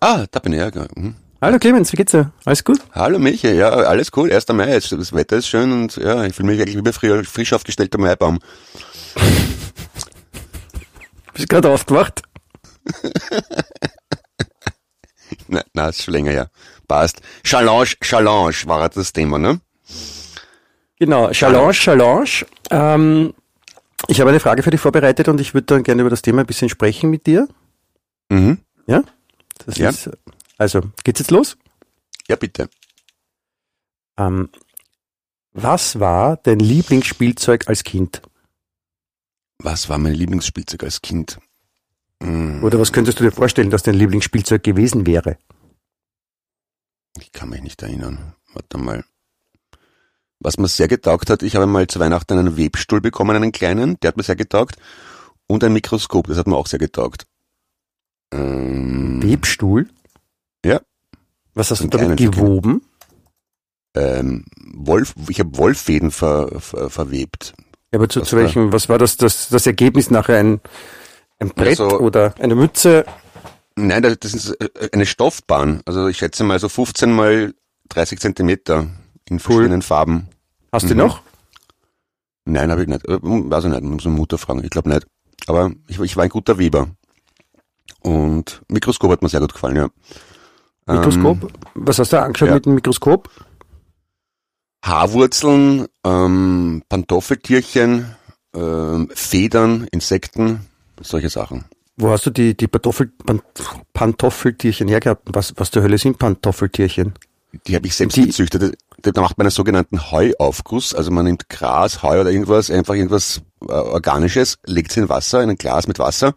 Ah, da bin ich ja. genau. Mhm. Hallo Clemens, wie geht's dir? Alles gut? Hallo Michi, ja, alles cool. 1. Mai, jetzt, das Wetter ist schön und ja, ich fühle mich eigentlich wie bei frisch, frisch aufgestellter Maibaum. Bist gerade aufgewacht? Na, na, ist schon länger her. Passt. Challenge, Challenge war halt das Thema, ne? Genau, Challenge, Challenge. Ähm, ich habe eine Frage für dich vorbereitet und ich würde dann gerne über das Thema ein bisschen sprechen mit dir. Mhm. Ja? Das Ja. ist, also, geht's jetzt los? Ja, bitte. Ähm, was war dein Lieblingsspielzeug als Kind? Was war mein Lieblingsspielzeug als Kind? Hm, Oder was könntest du dir vorstellen, dass dein Lieblingsspielzeug gewesen wäre? Ich kann mich nicht erinnern. Warte mal. Was mir sehr getaugt hat, ich habe mal zu Weihnachten einen Webstuhl bekommen, einen kleinen, der hat mir sehr getaugt. Und ein Mikroskop, das hat mir auch sehr getaugt. Ähm, Webstuhl? Ja. Was hast du damit gewoben? ähm, Wolf, ich habe Wollfäden ver, ver, verwebt. Ja, aber zu, Was zu war- welchem, was war das, das, das Ergebnis nachher? Ein, ein Brett Also- oder eine Mütze? Nein, das ist äh, eine Stoffbahn. Also ich schätze mal so 15 mal 30 Zentimeter in verschiedenen Farben. Hast du Mhm. noch? Nein, habe ich nicht. Äh, Weiß ich nicht, muss meine Mutter fragen. Ich glaube nicht. Aber ich, ich war ein guter Weber. Und Mikroskop hat mir sehr gut gefallen, ja. Mikroskop? Ähm, was hast du angeschaut ja. mit dem Mikroskop? Haarwurzeln, ähm, Pantoffeltierchen, ähm, Federn, Insekten, solche Sachen. Wo hast du die, die Pantoffel, Pan, Pantoffeltierchen hergehabt? Was, was zur Hölle sind Pantoffeltierchen? Die habe ich selbst Die- gezüchtet. Da macht man einen sogenannten Heuaufguss. Also man nimmt Gras, Heu oder irgendwas, einfach irgendwas äh, Organisches, legt es in Wasser, in ein Glas mit Wasser,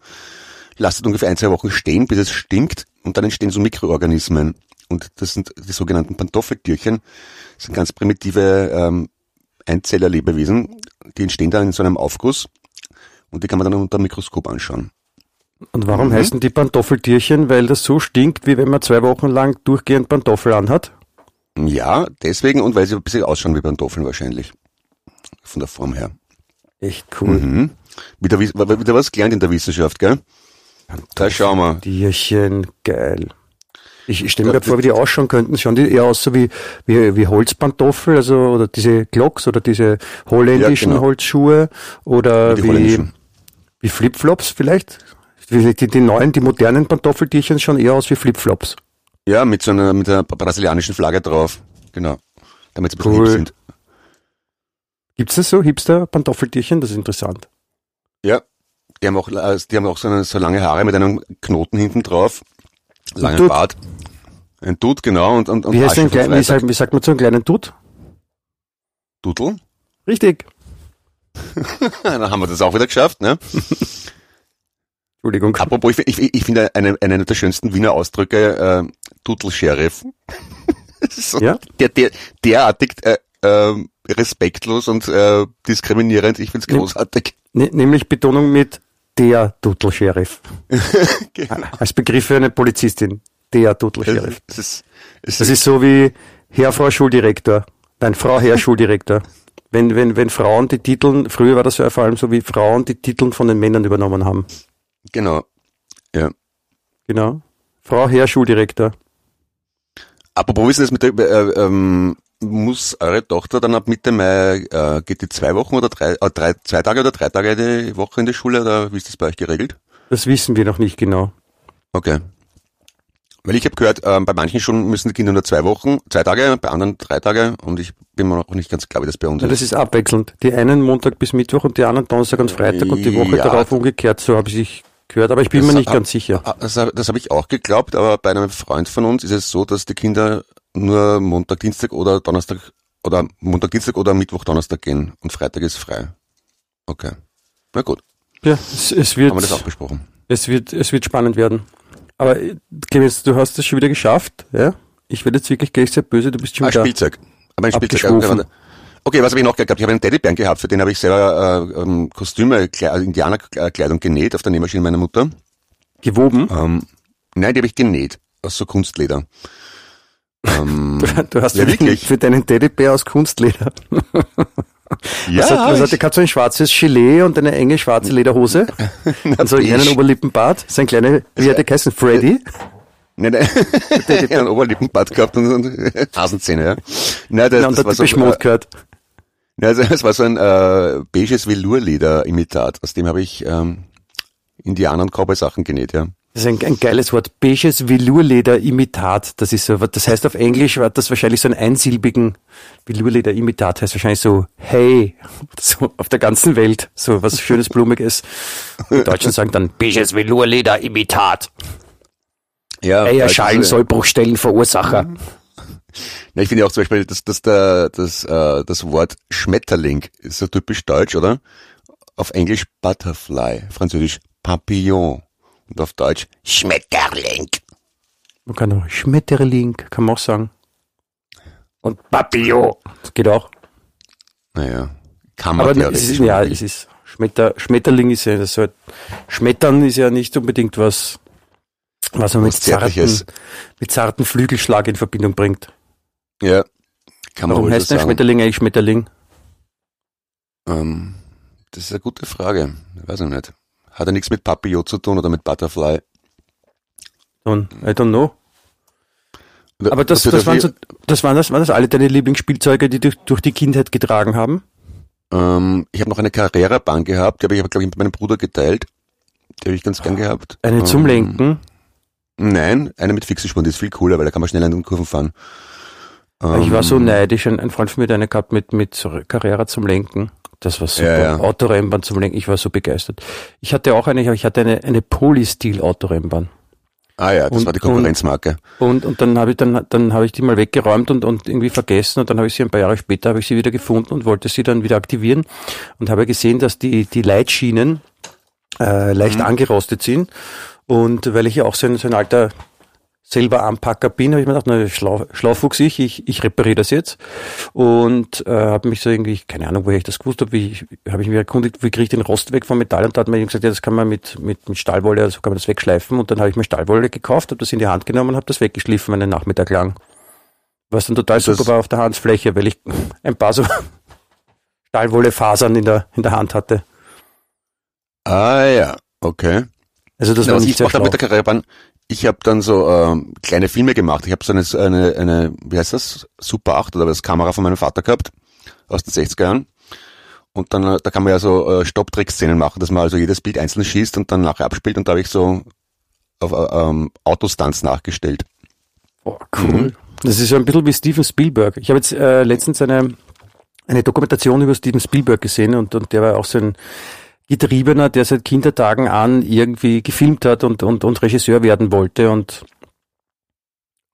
lasst es ungefähr ein, zwei Wochen stehen, bis es stinkt und dann entstehen so Mikroorganismen. Und das sind die sogenannten Pantoffeltierchen. Das sind ganz primitive ähm, Einzeller-Lebewesen. Die entstehen dann in so einem Aufguss und die kann man dann unter dem Mikroskop anschauen. Und warum Mhm. heißen die Pantoffeltierchen? Weil das so stinkt, wie wenn man zwei Wochen lang durchgehend Pantoffel anhat? Ja, deswegen und weil sie ein bisschen ausschauen wie Pantoffeln wahrscheinlich. Von der Form her. Echt cool. Mhm. Wieder, wieder was gelernt in der Wissenschaft, gell? Da schauen wir. Tierchen, geil. Ich, ich stelle mir gerade vor, wie die ausschauen könnten. Schauen die eher aus so wie, wie, wie Holzpantoffel, also, oder diese Glocks oder diese holländischen Ja, genau. Holzschuhe oder Die wie, wie Flipflops vielleicht? Die, die, die neuen, die modernen Pantoffeltierchen schauen eher aus wie Flipflops. Ja, mit so einer, mit einer brasilianischen Flagge drauf. Genau. Damit sie ein Cool. hip sind. Gibt's das so, Hipster-Pantoffeltierchen? Das ist interessant. Ja. Die haben auch, äh, die haben auch so, eine, so lange Haare mit einem Knoten hinten drauf. Langen Dutt. Bart. Ein Dutt, genau. Und, und, und Wie heißt von klein, wie, sagt, wie sagt man zu einem kleinen Dutt? Dudel? Richtig. Dann haben wir das auch wieder geschafft, ne? Entschuldigung. Apropos, ich, ich, ich finde einen, einen der schönsten Wiener Ausdrücke, äh, Dudel-Sheriff. So Ja? der, der, derartig äh, ähm, respektlos und äh, diskriminierend. Ich find's Ja. großartig. Nämlich Betonung mit der Dudel-Sheriff. Genau. Als Begriff für eine Polizistin. Der Dudel-Sheriff. Es ist, Das ist, so wie Herr, Frau Schuldirektor. Nein, Frau, Herr Schuldirektor. Wenn, wenn, wenn Frauen die Titel, früher war das ja vor allem so, wie Frauen die Titel von den Männern übernommen haben. genau. Ja. Genau. Frau, Herr Schuldirektor. Apropos, wie ist das mit der, äh, ähm, muss eure Tochter dann ab Mitte Mai, äh, geht die zwei Wochen oder drei, äh, drei, zwei Tage oder drei Tage die Woche in die Schule oder wie ist das bei euch geregelt? Das wissen wir noch nicht genau. Okay. Weil ich habe gehört, ähm, bei manchen Schulen müssen die Kinder nur zwei Wochen, zwei Tage, bei anderen drei Tage und ich bin mir noch nicht ganz klar, wie das bei uns Ja, das ist abwechselnd. Die einen Montag bis Mittwoch und die anderen Donnerstag und Freitag und die Woche Ja. darauf umgekehrt. So habe ich gehört, aber ich bin Das mir nicht hab- ganz sicher. Ah, Das, hab- das habe ich auch geglaubt, aber bei einem Freund von uns ist es so, dass die Kinder nur Montag, Dienstag oder Donnerstag oder Montag, Dienstag oder Mittwoch, Donnerstag gehen und Freitag ist frei. Okay. Na gut, Ja, es, es wird, haben wir das auch besprochen. es wird, es wird spannend werden. Aber äh, Clemens, du hast es schon wieder geschafft, ja? Ich werde jetzt wirklich gleich sehr böse, du bist schon Ah, wieder. Spielzeug. Aber ein Spielzeug. Okay, was habe ich noch gehabt? Ich habe einen Teddybären gehabt, für den habe ich selber äh, ähm, Kostüme, Kle also Indianerkleidung genäht auf der Nähmaschine meiner Mutter. Gewoben. Ähm, nein, die habe ich genäht aus so Kunstleder. Ähm, Du hast ja, für, den, wirklich. für deinen Teddybär aus Kunstleder. ja, was hat, was hat, der hat so ein schwarzes Gilet und eine enge schwarze Lederhose. und so beige. einen Oberlippenbart. Sein kleiner, wie hat der geheißen? Freddy? Nein, nein. einen Oberlippenbart gehabt und, und Hasenzähne, ja. Nein, das, und das hat war so, äh, gehört. nein, also, es war so ein äh, beiges Velourleder-Imitat. Aus dem habe ich ähm, Indianer- und Cowboy-Sachen genäht, ja. Das ist ein, ein geiles Wort. Beiges Velourleder-Imitat. Das ist so, das heißt auf Englisch war das wahrscheinlich so ein einsilbigen Velourleder-Imitat. Heißt wahrscheinlich so, hey, so auf der ganzen Welt. So was schönes, blumiges. Die Deutschen sagen dann, beiges Velourleder-Imitat. Ja, Eierschalen, also, Sollbruchstellen, Verursacher. Ja, ich finde auch zum Beispiel, dass, dass der, das, äh, das Wort Schmetterling ist so typisch deutsch, oder? Auf Englisch Butterfly, Französisch Papillon und auf Deutsch Schmetterling. Man kann auch Schmetterling, kann man auch sagen. Und Papillon. Das geht auch. Naja, kann man Aber es ist, ja, es ist, Schmetter, Schmetterling ist ja, das halt, Schmettern ist ja nicht unbedingt was, was man mit Was zarten, Zärtliches. mit zarten Flügelschlag in Verbindung bringt. Ja, kann man Warum heißt so ein. Schmetterling eigentlich Schmetterling? Ähm, das ist eine gute Frage. Weiß ich nicht. Hat ja nichts mit Papillon zu tun oder mit Butterfly. Und, I don't know. Aber das, das, waren so, das waren das, waren das alle deine Lieblingsspielzeuge, die durch, durch die Kindheit getragen haben? ähm, ich habe noch eine Carrera-Bahn gehabt, die habe ich aber, glaube ich, mit meinem Bruder geteilt. Die habe ich ganz gern gehabt. Eine zum Ähm, Lenken? Nein, eine mit Fixenspuren, die ist viel cooler, weil da kann man schneller in den Kurven fahren. ich war so Ähm, neidisch, ein, ein Freund von mir hat eine gehabt mit, mit Carrera zum Lenken. Das war super. Ja, ja. Autorennbahn zum Lenken, ich war so begeistert. Ich hatte auch eine, ich hatte eine, eine Polystil-Autorennbahn. Ah ja, das Und- war die Konkurrenzmarke. Und, und dann habe ich dann, dann habe ich die mal weggeräumt und, und irgendwie vergessen und dann habe ich sie ein paar Jahre später habe ich sie wieder gefunden und wollte sie dann wieder aktivieren und habe gesehen, dass die, die Leitschienen äh, leicht Mhm. angerostet sind. Und weil ich ja auch so ein, so ein alter selber Anpacker bin, habe ich mir gedacht, na, schlau, Schlaufuchs ich, ich, ich repariere das jetzt. Und äh, habe mich so irgendwie, keine Ahnung, woher ich das gewusst habe, wie habe ich mich erkundigt, wie kriege ich den Rost weg vom Metall und da hat man eben gesagt, ja, das kann man mit, mit, mit Stahlwolle, also kann man das wegschleifen. Und dann habe ich mir Stahlwolle gekauft, habe das in die Hand genommen und habe das weggeschliffen einen Nachmittag lang. Was dann total Das- super war auf der Handfläche, weil ich ein paar so Stahlwollefasern in der, in der Hand hatte. Ah ja, okay. Also das Ja, war nicht ich sehr schlau. mit der Karrierebahn, ich habe dann so ähm, kleine Filme gemacht. Ich habe so eine, eine, eine, wie heißt das, Super 8 oder was, Kamera von meinem Vater gehabt, aus den 60er Jahren. Und dann, äh, da kann man ja so äh, Stopptrick-Szenen machen, dass man also jedes Bild einzeln schießt und dann nachher abspielt und da habe ich so auf äh, ähm, Autostunts nachgestellt. Oh, cool. Das ist so ein bisschen wie Steven Spielberg. Ich habe jetzt äh, letztens eine, eine Dokumentation über Steven Spielberg gesehen und, und der war auch so ein Getriebener, der seit Kindertagen an irgendwie gefilmt hat und, und, und Regisseur werden wollte und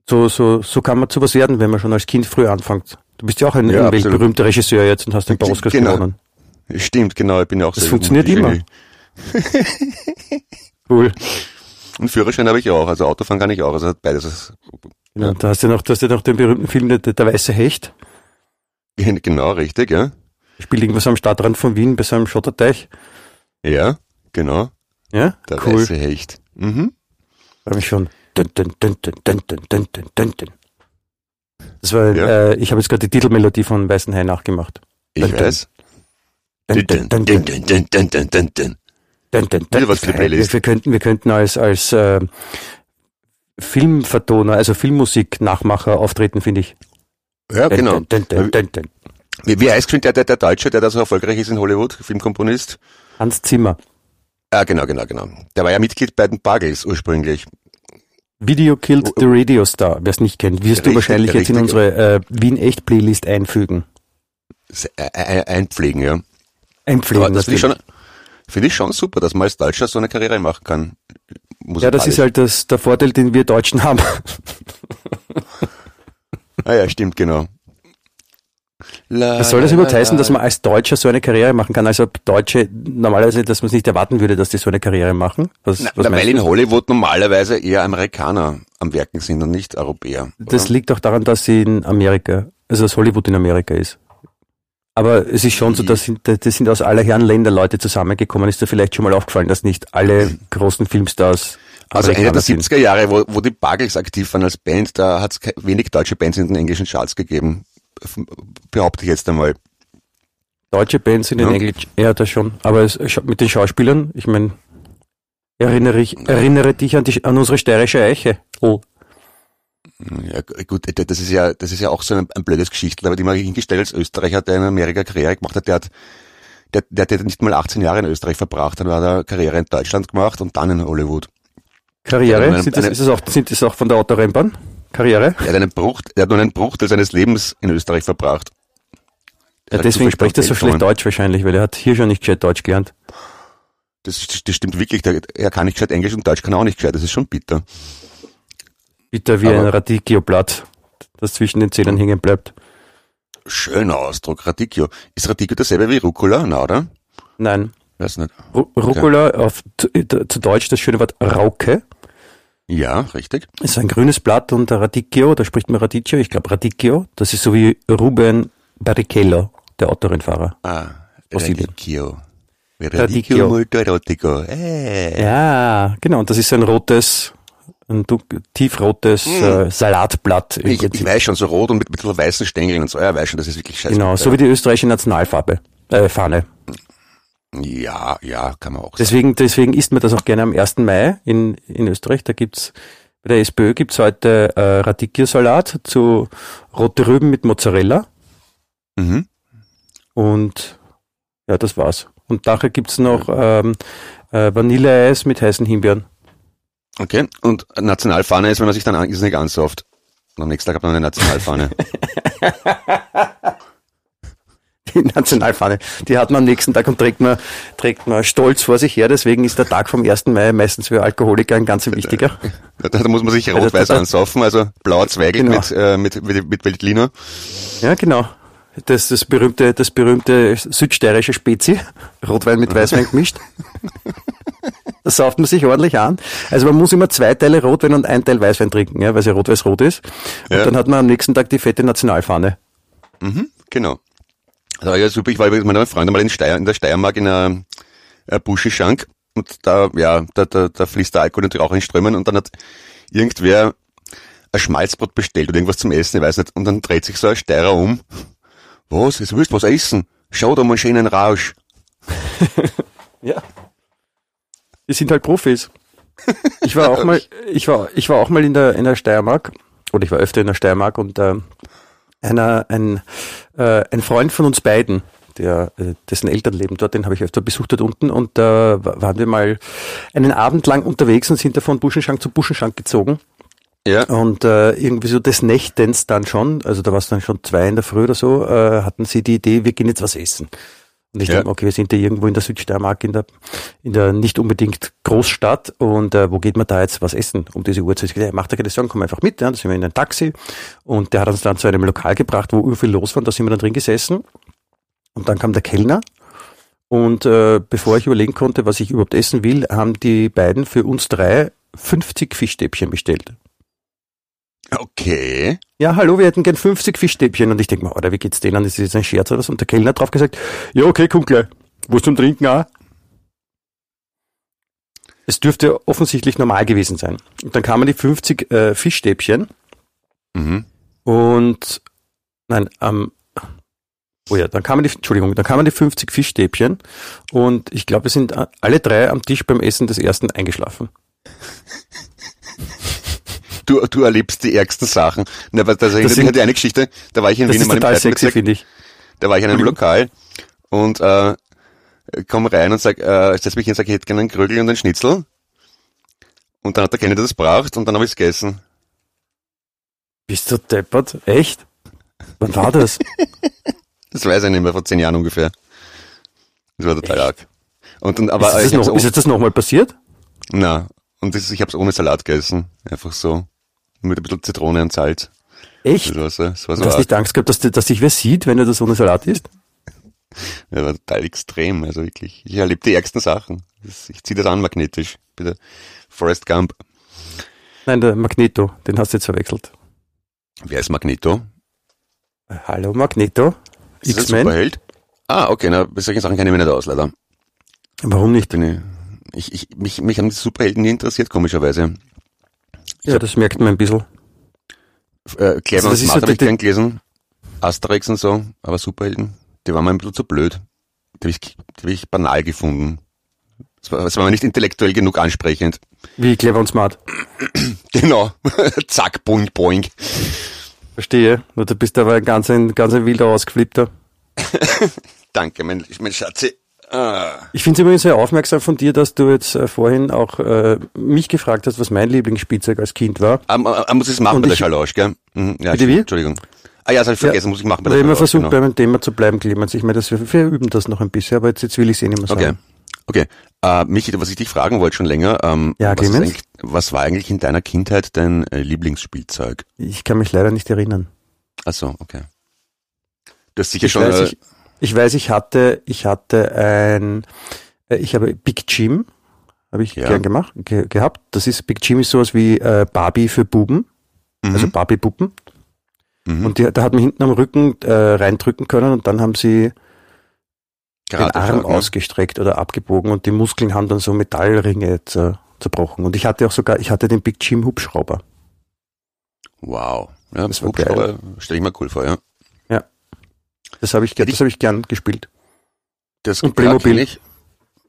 so, so, so kann man zu was werden, wenn man schon als Kind früh anfängt. Du bist ja auch ein, Ja, ein weltberühmter Regisseur jetzt und hast paar Oscars Genau. gewonnen. Stimmt, genau, ich bin ja auch Das funktioniert immer. Cool. Und Führerschein habe ich auch, also Autofahren kann ich auch, also beides. Ja, da hast du noch, du hast ja noch den berühmten Film Der, der weiße Hecht. Genau, richtig, ja. Spielt irgendwas am Stadtrand von Wien bei so einem Schotterteich. Ja, genau. Ja? Der cool. weiße Hecht. Mhm. Hab ich schon. Das war, ja. äh, ich habe jetzt gerade die Titelmelodie von Weißen Hai nachgemacht. Ich dun, weiß. Wieder was für eine Playlist. Wir könnten, wir könnten als, als äh, Filmvertoner, also Filmmusik-Nachmacher auftreten, finde ich. Ja, genau. Dun, dun, dun, wie, wie heißt schon der, der, der Deutsche, der da so erfolgreich ist in Hollywood, Filmkomponist? Hans Zimmer. Ah, genau, genau, genau. Der war ja Mitglied bei den Buggles ursprünglich. Video Killed the Radio Star. Wer es nicht kennt, wirst du Richtig, wahrscheinlich jetzt in richtig. unsere äh, Wien-Echt-Playlist einfügen. Äh, äh, Einpflegen, ja. Einpflegen. Aber das finde ich schon, finde ich schon super, dass man als Deutscher so eine Karriere machen kann. Ja, das ist halt das, der Vorteil, den wir Deutschen haben. Ah ja, stimmt, genau. La, Was soll das überhaupt la, heißen, la. dass man als Deutscher so eine Karriere machen kann? Also ob Deutsche normalerweise, dass man es nicht erwarten würde, dass die so eine Karriere machen? Was, Na, was weil in Hollywood normalerweise eher Amerikaner am Werken sind und nicht Europäer. Das oder? liegt auch daran, dass sie in Amerika, also dass Hollywood in Amerika ist. Aber es ist schon so, dass sind, das sind aus aller Herren Länder Leute zusammengekommen. Ist dir vielleicht schon mal aufgefallen, dass nicht alle großen Filmstars Also Ende der sind? 70er Jahre, wo, wo die Buggles aktiv waren als Band, da hat es wenig deutsche Bands in den englischen Charts gegeben. Behaupte ich jetzt einmal. Deutsche Bands sind in Ja. Englisch, ja, das schon. Aber es, mit den Schauspielern, ich meine, erinnere, ich, erinnere dich an, die, an unsere steirische Eiche. Oh. Ja, gut, das ist ja, das ist ja auch so ein, ein blödes Geschichtel, aber die mal hingestellt als Österreicher, der in Amerika Karriere gemacht hat, der hat, der, der hat nicht mal 18 Jahre in Österreich verbracht, dann hat er Karriere in Deutschland gemacht und dann in Hollywood. Karriere, Ja, sind das, eine- ist das auch, sind das auch von der Autorennbahn? Karriere? Er hat einen Bruch, er hat nur einen Bruchteil seines Lebens in Österreich verbracht. Ja, deswegen spricht er so schlecht. Deutsch wahrscheinlich, weil er hat hier schon nicht gescheit Deutsch gelernt. Das, das stimmt wirklich, er kann nicht gescheit Englisch und Deutsch kann er auch nicht gescheit, das ist schon bitter. Bitter wie Aber- ein Radicchio-Blatt, das zwischen den Zähnen hängen bleibt. Schöner Ausdruck, Radicchio. Ist Radicchio dasselbe wie Rucola? Na, oder? Nein. Weiß nicht. Ru Rucola, auf, zu, äh, zu Deutsch das schöne Wort Rauke, Ja, richtig. ist ein grünes Blatt und der Radicchio, da spricht man Radicchio, ich glaube Radicchio, das ist so wie Ruben Barrichello, der Autorennfahrer. Ah, Brasilien. Radicchio. Radicchio. Radicchio molto erotico. Äh. Ja, genau, und das ist ein rotes, ein tiefrotes äh, Salatblatt. Hm. Ich, ich weiß schon, so rot und mit, mit weißen Stängeln und so. Ja, weiß schon, das ist wirklich scheiße. Genau, so wie die österreichische Nationalfarbe, äh, Fahne. Ja, ja, kann man auch sagen. Deswegen, deswegen isst man das auch gerne am 1. Mai in, in Österreich. Da gibt's bei der SPÖ gibt's heute äh, Radicchio-Salat zu rote Rüben mit Mozzarella Mhm. und ja, das war's. Und nachher gibt's noch ähm, äh, Vanilleeis mit heißen Himbeeren. Okay, und Nationalfahne ist, wenn man sich dann an- ist nicht ansauft. Und am nächsten Tag hat man eine Nationalfahne. die Nationalfahne. Die hat man am nächsten Tag und trägt man, trägt man stolz vor sich her. Deswegen ist der Tag vom 1. Mai meistens für Alkoholiker ein ganz wichtiger. Da, da muss man sich rot-weiß Also da- ansaufen, also blauer Zweigel Genau. mit, äh, mit, mit, mit Veltliner. Ja, genau. Das, das berühmte, das berühmte südsteirische Spezi. Rotwein mit Weißwein gemischt. Das sauft man sich ordentlich an. Also man muss immer zwei Teile Rotwein und ein Teil Weißwein trinken, ja, weil es ja rot-weiß-rot ist. Und Ja. dann hat man am nächsten Tag die fette Nationalfahne. Genau. War ja super. Ich war mit meiner Freundin mal in, Steyr, in der Steiermark in einer, einer Buschenschank und da, ja, da, da, da fließt der Alkohol natürlich auch in Strömen und dann hat irgendwer ein Schmalzbrot bestellt oder irgendwas zum Essen, ich weiß nicht, und dann dreht sich so ein Steirer um. Was? Jetzt willst du was essen? Schau da mal schön einen Rausch. Ja. Die sind halt Profis. Ich war auch mal, ich war, ich war auch mal in der, in der Steiermark, oder ich war öfter in der Steiermark und äh, einer, ein, äh, ein Freund von uns beiden, der, äh, dessen Eltern leben dort, den habe ich öfter besucht dort unten und da wa- waren wir mal einen Abend lang unterwegs und sind da von Buschenschank zu Buschenschank gezogen. Ja. Und äh, irgendwie so des Nächtens dann schon, also da war es dann schon zwei in der Früh oder so, äh, hatten sie die Idee, wir gehen jetzt was essen. Und ich Ja. dachte, okay, wir sind ja irgendwo in der Südsteiermark, in der, in der nicht unbedingt Großstadt und äh, wo geht man da jetzt was essen um diese Uhrzeit? Ich dachte, ja, macht er keine Sorgen, komm einfach mit. Ja, da sind wir in ein Taxi und der hat uns dann zu einem Lokal gebracht, wo viel los war und da sind wir dann drin gesessen. Und dann kam der Kellner und äh, bevor ich überlegen konnte, was ich überhaupt essen will, haben die beiden für uns drei 50 Fischstäbchen bestellt. Okay. Ja, hallo, wir hätten gern 50 Fischstäbchen. Und ich denke mir, oder wie geht's denen? Ist das jetzt ein Scherz oder so? Und der Kellner hat drauf gesagt, ja, okay, komm gleich. Was zum Trinken auch? Es dürfte offensichtlich normal gewesen sein. Und dann kamen die 50 äh, Fischstäbchen Mhm. und, nein, ähm, oh ja, dann kamen die, Entschuldigung, dann kamen die 50 Fischstäbchen und ich glaube, wir sind alle drei am Tisch beim Essen des ersten eingeschlafen. Du, du erlebst die ärgsten Sachen. Na, aber das mich an die eine Geschichte, da war ich in Das Wien mal total zweiten sexy, ich. Da war ich in einem Lokal und äh, komm rein und sag, äh, setz mich hin und sag, ich hätte gerne einen Krögel und einen Schnitzel. Und dann hat der Kenner das braucht und dann habe ich es gegessen. Bist du deppert? Echt? Wann war das? Das weiß ich nicht mehr, vor zehn Jahren ungefähr. Das war total arg. Und dann, aber ist, das ich noch, ist jetzt das nochmal passiert? na, und das, ich habe es ohne Salat gegessen. Einfach so. Mit ein bisschen Zitrone und Salz. Echt? Das war so, das war so Du hast nicht Angst gehabt, dass, dass dich wer sieht, wenn du das ohne Salat isst? Das war total extrem, also wirklich. Ich erlebe die ärgsten Sachen. Ich ziehe das an magnetisch. Bitte. Forrest Gump. Nein, der Magneto, den hast du jetzt verwechselt. Wer ist Magneto? Hallo Magneto, Ist das ein X-Men. Superheld? Ah, okay, na, bei solchen Sachen kenne ich mich nicht aus, leider. Warum nicht? Ich, ich, mich, mich haben die Superhelden nie interessiert, komischerweise. Ja, das merkt man ein bisschen. Äh, Clever Also und Smart habe ich die- gern gelesen. Asterix und so, aber Superhelden, die waren mir ein bisschen zu blöd. Die habe ich, die hab ich banal gefunden. Das war, das war mir nicht intellektuell genug ansprechend. Wie clever und smart. Genau. Zack, boing, boing. Verstehe. Du bist aber ein ganz ein, ganz ein wilder ausgeflippter. Danke, mein, mein Schatzi. Ah. Ich finde es übrigens sehr aufmerksam von dir, dass du jetzt äh, vorhin auch äh, mich gefragt hast, was mein Lieblingsspielzeug als Kind war. Ah, ah, muss ich es machen Und bei der Schalosch, gell? Mhm, ja, Bitte wie? Entschuldigung. Ah ja, das habe ich vergessen, muss ich machen bei der immer Schalosch, versucht, genau. beim Thema zu bleiben, Clemens. Ich meine, das, wir, wir üben das noch ein bisschen, aber jetzt, jetzt will ich es eh nicht mehr sagen. Okay. Okay. Äh, Michi, was ich dich fragen wollte schon länger, ähm, Ja, was, was war eigentlich in deiner Kindheit dein äh, Lieblingsspielzeug? Ich kann mich leider nicht erinnern. Ach so, okay. Du hast sicher Ich schon, äh, ich, ich weiß, ich hatte, ich hatte ein, äh, ich habe Big Jim, habe ich Ja. gern gemacht, ge gehabt. Das ist, Big Jim ist sowas wie äh, Barbie für Buben, mhm, also Barbie-Puppen. mhm, Und die, da hat man hinten am Rücken äh, reindrücken können und dann haben sie den Karate Arm ne? ausgestreckt oder abgebogen und die Muskeln haben dann so Metallringe zer, zerbrochen. Und ich hatte auch sogar, ich hatte den Big Jim Hubschrauber. Wow. Ja, Das Hubschrauber stelle ich mir cool vor, ja. Das habe ich, das habe ich gern gespielt. Das Und Playmobil. Ich.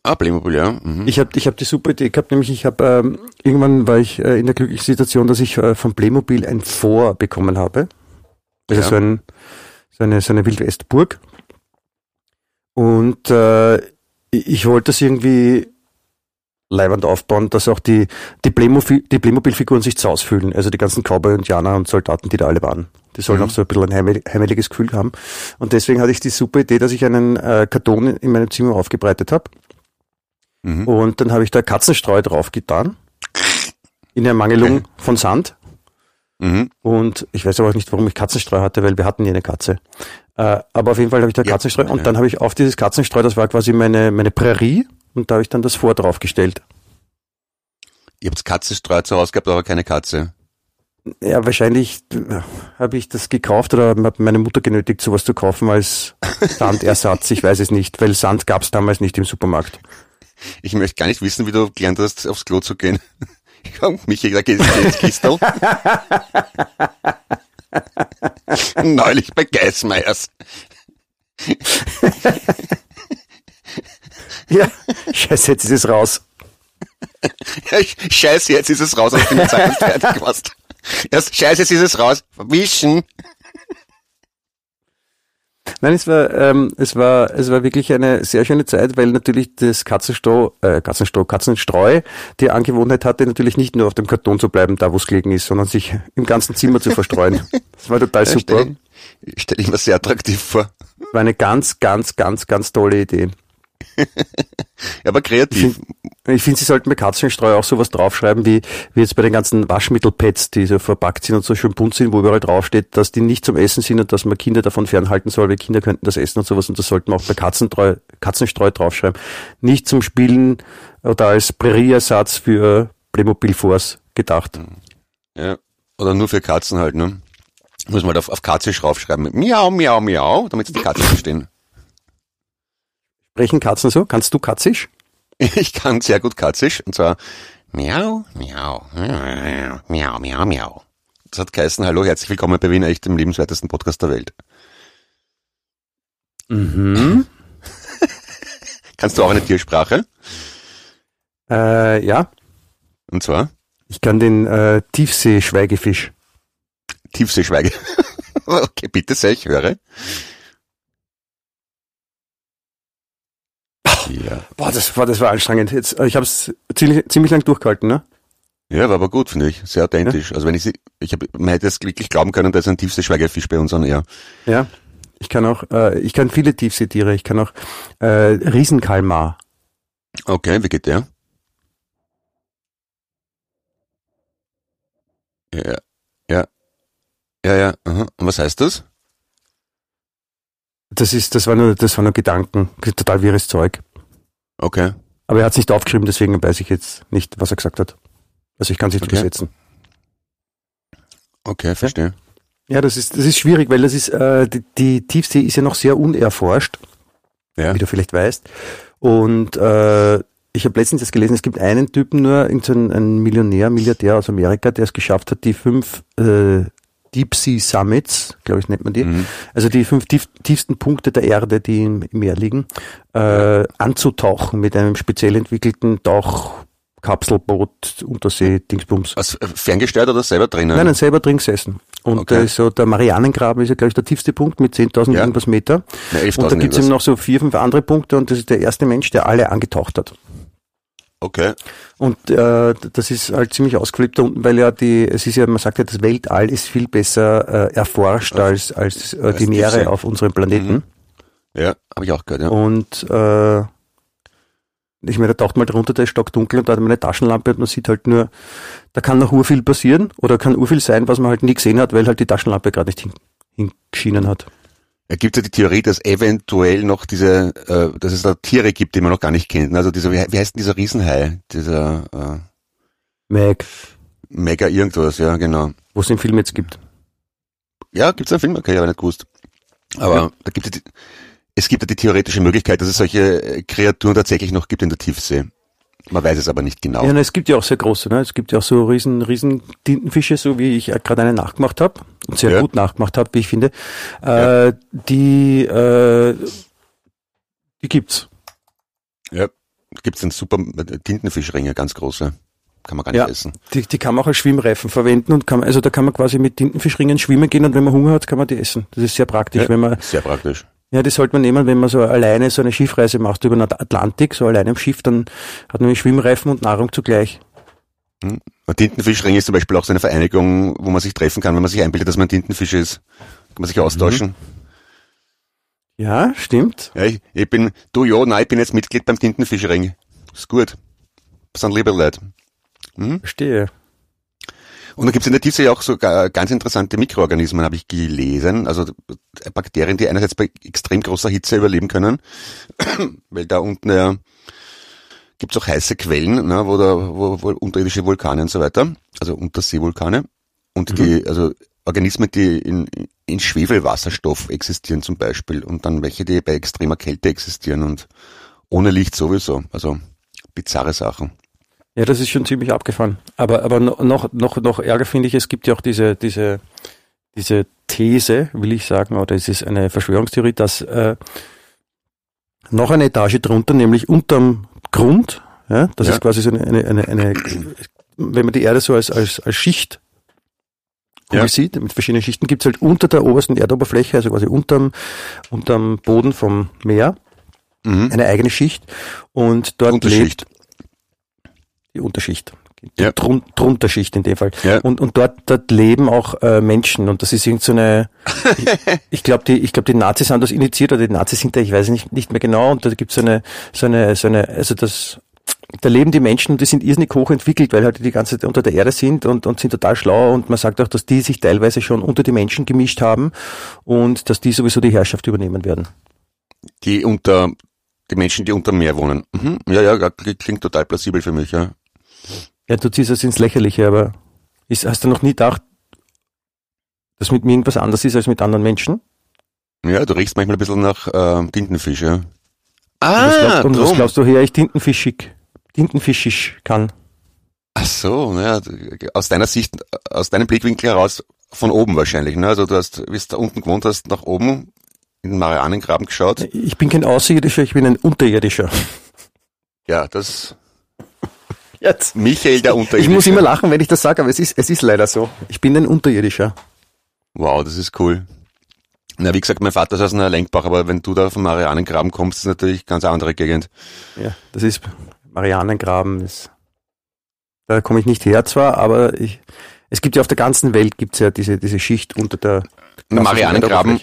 Ah, Playmobil, ja. Mhm. Ich habe ich hab die super Idee gehabt, nämlich ich habe ähm, irgendwann war ich äh, in der glücklichen Situation, dass ich äh, von Playmobil ein Fort bekommen habe. Also Ja. so, ein, so eine so eine Wildwestburg. Und äh, ich wollte das irgendwie leibend aufbauen, dass auch die, die, Playmobil, die Playmobil-Figuren sich zu ausfühlen. Also die ganzen Cowboy, Indianer und Soldaten, die da alle waren. Die sollen Mhm. auch so ein bisschen ein heimel- heimeliges Gefühl haben. Und deswegen hatte ich die super Idee, dass ich einen äh, Karton in meinem Zimmer aufgebreitet habe. Mhm. Und dann habe ich da Katzenstreu drauf getan. In Ermangelung Okay. von Sand. Mhm. Und ich weiß aber auch nicht, warum ich Katzenstreu hatte, weil wir hatten ja eine Katze. Äh, aber auf jeden Fall habe ich da Ja, Katzenstreu ja. und dann habe ich auf dieses Katzenstreu, das war quasi meine, meine Prärie und da habe ich dann das Vor draufgestellt. Ihr habt Katzenstreu zu Hause gehabt, aber keine Katze. Ja, wahrscheinlich äh, habe ich das gekauft oder hat meine Mutter genötigt, sowas zu kaufen als Sandersatz. Ich weiß es nicht, weil Sand gab es damals nicht im Supermarkt. Ich möchte gar nicht wissen, wie du gelernt hast, aufs Klo zu gehen. Michi, da geht's ins Kistel. Neulich bei Geismeiers. Ja, scheiße, jetzt ist es raus. Scheiße, jetzt ist es raus, aus dem Zeit fertig warst. Erst, Scheiße, jetzt ist es raus. Wischen. Nein, es war, ähm, es war, es war wirklich eine sehr schöne Zeit, weil natürlich das Katzenstroh, äh, Katzenstroh, Katzenstreu die Angewohnheit hatte, natürlich nicht nur auf dem Karton zu bleiben, da wo es gelegen ist, sondern sich im ganzen Zimmer zu verstreuen. Das war total super. Stell, stell ich mir sehr attraktiv vor. War eine ganz, ganz, ganz, ganz tolle Idee. Ja, aber kreativ. Ich finde, Sie sollten bei Katzenstreu auch sowas draufschreiben, wie, wie jetzt bei den ganzen Waschmittelpads, die so verpackt sind und so schön bunt sind, wo überall draufsteht, dass die nicht zum Essen sind und dass man Kinder davon fernhalten soll, weil Kinder könnten das essen und sowas. Und das sollten wir auch bei Katzenstreu, Katzenstreu draufschreiben. Nicht zum Spielen oder als Prärieersatz für Playmobil Force gedacht. Ja. Oder nur für Katzen halt, ne? Muss man halt auf, auf Katze draufschreiben. Miau, miau, miau, damit die Katzen verstehen. Sprechen Katzen so? Kannst du Katzisch? Ich kann sehr gut Katzisch, und zwar miau, miau, miau, miau, miau, miau. Das hat geheißen, hallo, herzlich willkommen bei Wiener Echt, dem lebenswertesten Podcast der Welt. Mhm. Kannst du auch eine Tiersprache? Äh, ja, Und zwar ich kann den äh, Tiefsee-Schweigefisch. Tiefseeschweige. okay, bitte sehr, ich höre. Ja. Boah, das war, das war anstrengend. Jetzt, ich habe es ziemlich, ziemlich lang durchgehalten, ne? Ja, war aber gut, finde ich. Sehr authentisch. Also wenn ich sie, ich habe, man hätte es wirklich glauben können, da ist ein Tiefseeschweigefisch bei uns an, ja. Ja. Ich kann auch, äh, ich kann viele Tiefseetiere. Ich kann auch äh, Riesenkalmar. Okay, wie geht der? Ja, ja, ja, ja. Aha. Und was heißt das? Das ist, das war nur, das war nur Gedanken. Total wirres Zeug. Okay. Aber er hat es nicht aufgeschrieben, deswegen weiß ich jetzt nicht, was er gesagt hat. Also ich kann es nicht Okay. übersetzen. Okay, verstehe. Ja, das ist, das ist schwierig, weil das ist, äh, die, die Tiefsee ist ja noch sehr unerforscht, Ja. wie du vielleicht weißt. Und äh, ich habe letztens jetzt gelesen, es gibt einen Typen nur, irgend so Millionär, Milliardär aus Amerika, der es geschafft hat, die fünf äh, Deep Sea Summits, glaube ich, nennt man die, Mhm. also die fünf tief, tiefsten Punkte der Erde, die im, Meer liegen, äh, anzutauchen mit einem speziell entwickelten Tauchkapselboot, Untersee, Dingsbums. Was, äh, ferngesteuert oder selber drinnen? Nein, nein, selber drin gesessen. Und Okay. äh, so der Marianengraben ist ja, glaube ich, der tiefste Punkt mit 10.000 Ja. irgendwas Meter. 11.000 Und da gibt es eben noch so vier, fünf andere Punkte und das ist der erste Mensch, der alle angetaucht hat. Okay. Und äh, das ist halt ziemlich ausgeflippt da unten, weil ja die, es ist ja, man sagt ja, das Weltall ist viel besser äh, erforscht als, als, äh, die Meere auf unserem Planeten. Mhm. Ja, habe ich auch gehört, ja. Und äh, ich meine, da taucht mal drunter, da ist stockdunkel und da hat man eine Taschenlampe und man sieht halt nur, da kann noch urviel passieren oder kann urviel sein, was man halt nie gesehen hat, weil halt die Taschenlampe gerade nicht hin, hingeschienen hat. Es gibt ja die Theorie, dass eventuell noch diese, äh, dass es da Tiere gibt, die man noch gar nicht kennt. Also dieser, wie, wie heißt denn dieser Riesenhai? Dieser äh, Meg, Mega irgendwas, ja, genau. wo es den Film jetzt gibt. Ja, gibt's einen Film? Okay, ich habe nicht gewusst. Aber Ja. da gibt es, es gibt ja die theoretische Möglichkeit, dass es solche äh, Kreaturen tatsächlich noch gibt in der Tiefsee. Man weiß es aber nicht genau. Ja, na, es gibt ja auch sehr große, ne? Es gibt ja auch so riesen, riesen Tintenfische, so wie ich gerade einen nachgemacht habe und sehr Ja. gut nachgemacht habe, wie ich finde. Äh, Die, äh, die gibt's. Ja, gibt's einen super äh, Tintenfischringe, ganz große. Kann man gar nicht Ja. essen. Die, die kann man auch als Schwimmreifen verwenden und kann, also da kann man quasi mit Tintenfischringen schwimmen gehen und wenn man Hunger hat, kann man die essen. Das ist sehr praktisch, Ja. wenn man, Sehr praktisch. Ja, das sollte man nehmen, wenn man so alleine so eine Schiffreise macht über den Atlantik, so alleine im Schiff, dann hat man Schwimmreifen und Nahrung zugleich. Hm. Ein Tintenfischring ist zum Beispiel auch so eine Vereinigung, wo man sich treffen kann, wenn man sich einbildet, dass man Tintenfisch ist. Kann man sich austauschen. Mhm. Ja, stimmt. Ja, ich, ich bin, du, ja, nein, ich bin jetzt Mitglied beim Tintenfischring. Ist gut. Das sind liebe Leute. Hm? Verstehe. Und dann gibt es in der Tiefsee auch so ganz interessante Mikroorganismen, habe ich gelesen. Also Bakterien, die einerseits bei extrem großer Hitze überleben können, weil da unten ja gibt es auch heiße Quellen, ne, wo, da, wo, wo unterirdische Vulkane und so weiter, also Unterseevulkane. Und mhm. die, also Organismen, die in, in Schwefelwasserstoff existieren zum Beispiel und dann welche, die bei extremer Kälte existieren und ohne Licht sowieso. Also bizarre Sachen. Ja, das ist schon ziemlich abgefahren. Aber, aber noch, noch, noch ärger finde ich, es gibt ja auch diese, diese, diese These, will ich sagen, oder es ist eine Verschwörungstheorie, dass äh, noch eine Etage drunter, nämlich unterm Grund, ja, das ja. ist quasi so eine, eine, eine, eine, wenn man die Erde so als, als, als Schicht ja. sieht, mit verschiedenen Schichten, gibt es halt unter der obersten Erdoberfläche, also quasi unterm, unterm Boden vom Meer, mhm. eine eigene Schicht und dort lebt die Unterschicht. Die ja. Drun Drunterschicht in dem Fall. Ja. Und, und dort, dort leben auch äh, Menschen und das ist irgend so eine, ich, ich glaube, die, ich glaube, die Nazis haben das initiiert oder die Nazis sind da, ich weiß nicht, nicht mehr genau und da gibt so eine, so eine, so eine, also das, da leben die Menschen und die sind irrsinnig hochentwickelt, weil halt die ganze Zeit unter der Erde sind und, und sind total schlau und man sagt auch, dass die sich teilweise schon unter die Menschen gemischt haben und dass die sowieso die Herrschaft übernehmen werden. Die unter, die Menschen, die unter Meer wohnen. Mhm. Ja, ja, klingt total plausibel für mich, ja. Ja, du ziehst es ins Lächerliche, aber ist, hast du noch nie gedacht, dass mit mir irgendwas anders ist als mit anderen Menschen? Ja, du riechst manchmal ein bisschen nach äh, Tintenfisch, ja. Ah, und was, glaub, und was glaubst du, her ich tintenfischig, tintenfischisch kann? Ach so, naja, aus deiner Sicht, aus deinem Blickwinkel heraus von oben wahrscheinlich, ne? Also du hast, wie du da unten gewohnt hast, nach oben in den Marianengraben geschaut. Ich bin kein Außerirdischer, ich bin ein Unterirdischer. Ja, das Jetzt. Michael der Unterirdische. Ich muss immer lachen, wenn ich das sage, aber es ist, es ist leider so. Ich bin ein Unterirdischer. Wow, das ist cool. Na, wie gesagt, mein Vater ist aus einer Lenkbach, aber wenn du da vom Marianengraben kommst, ist natürlich ganz andere Gegend. Ja, das ist Marianengraben. Ist, da komme ich nicht her zwar, aber ich, es gibt ja auf der ganzen Welt gibt's ja diese, diese Schicht unter der Marianengraben.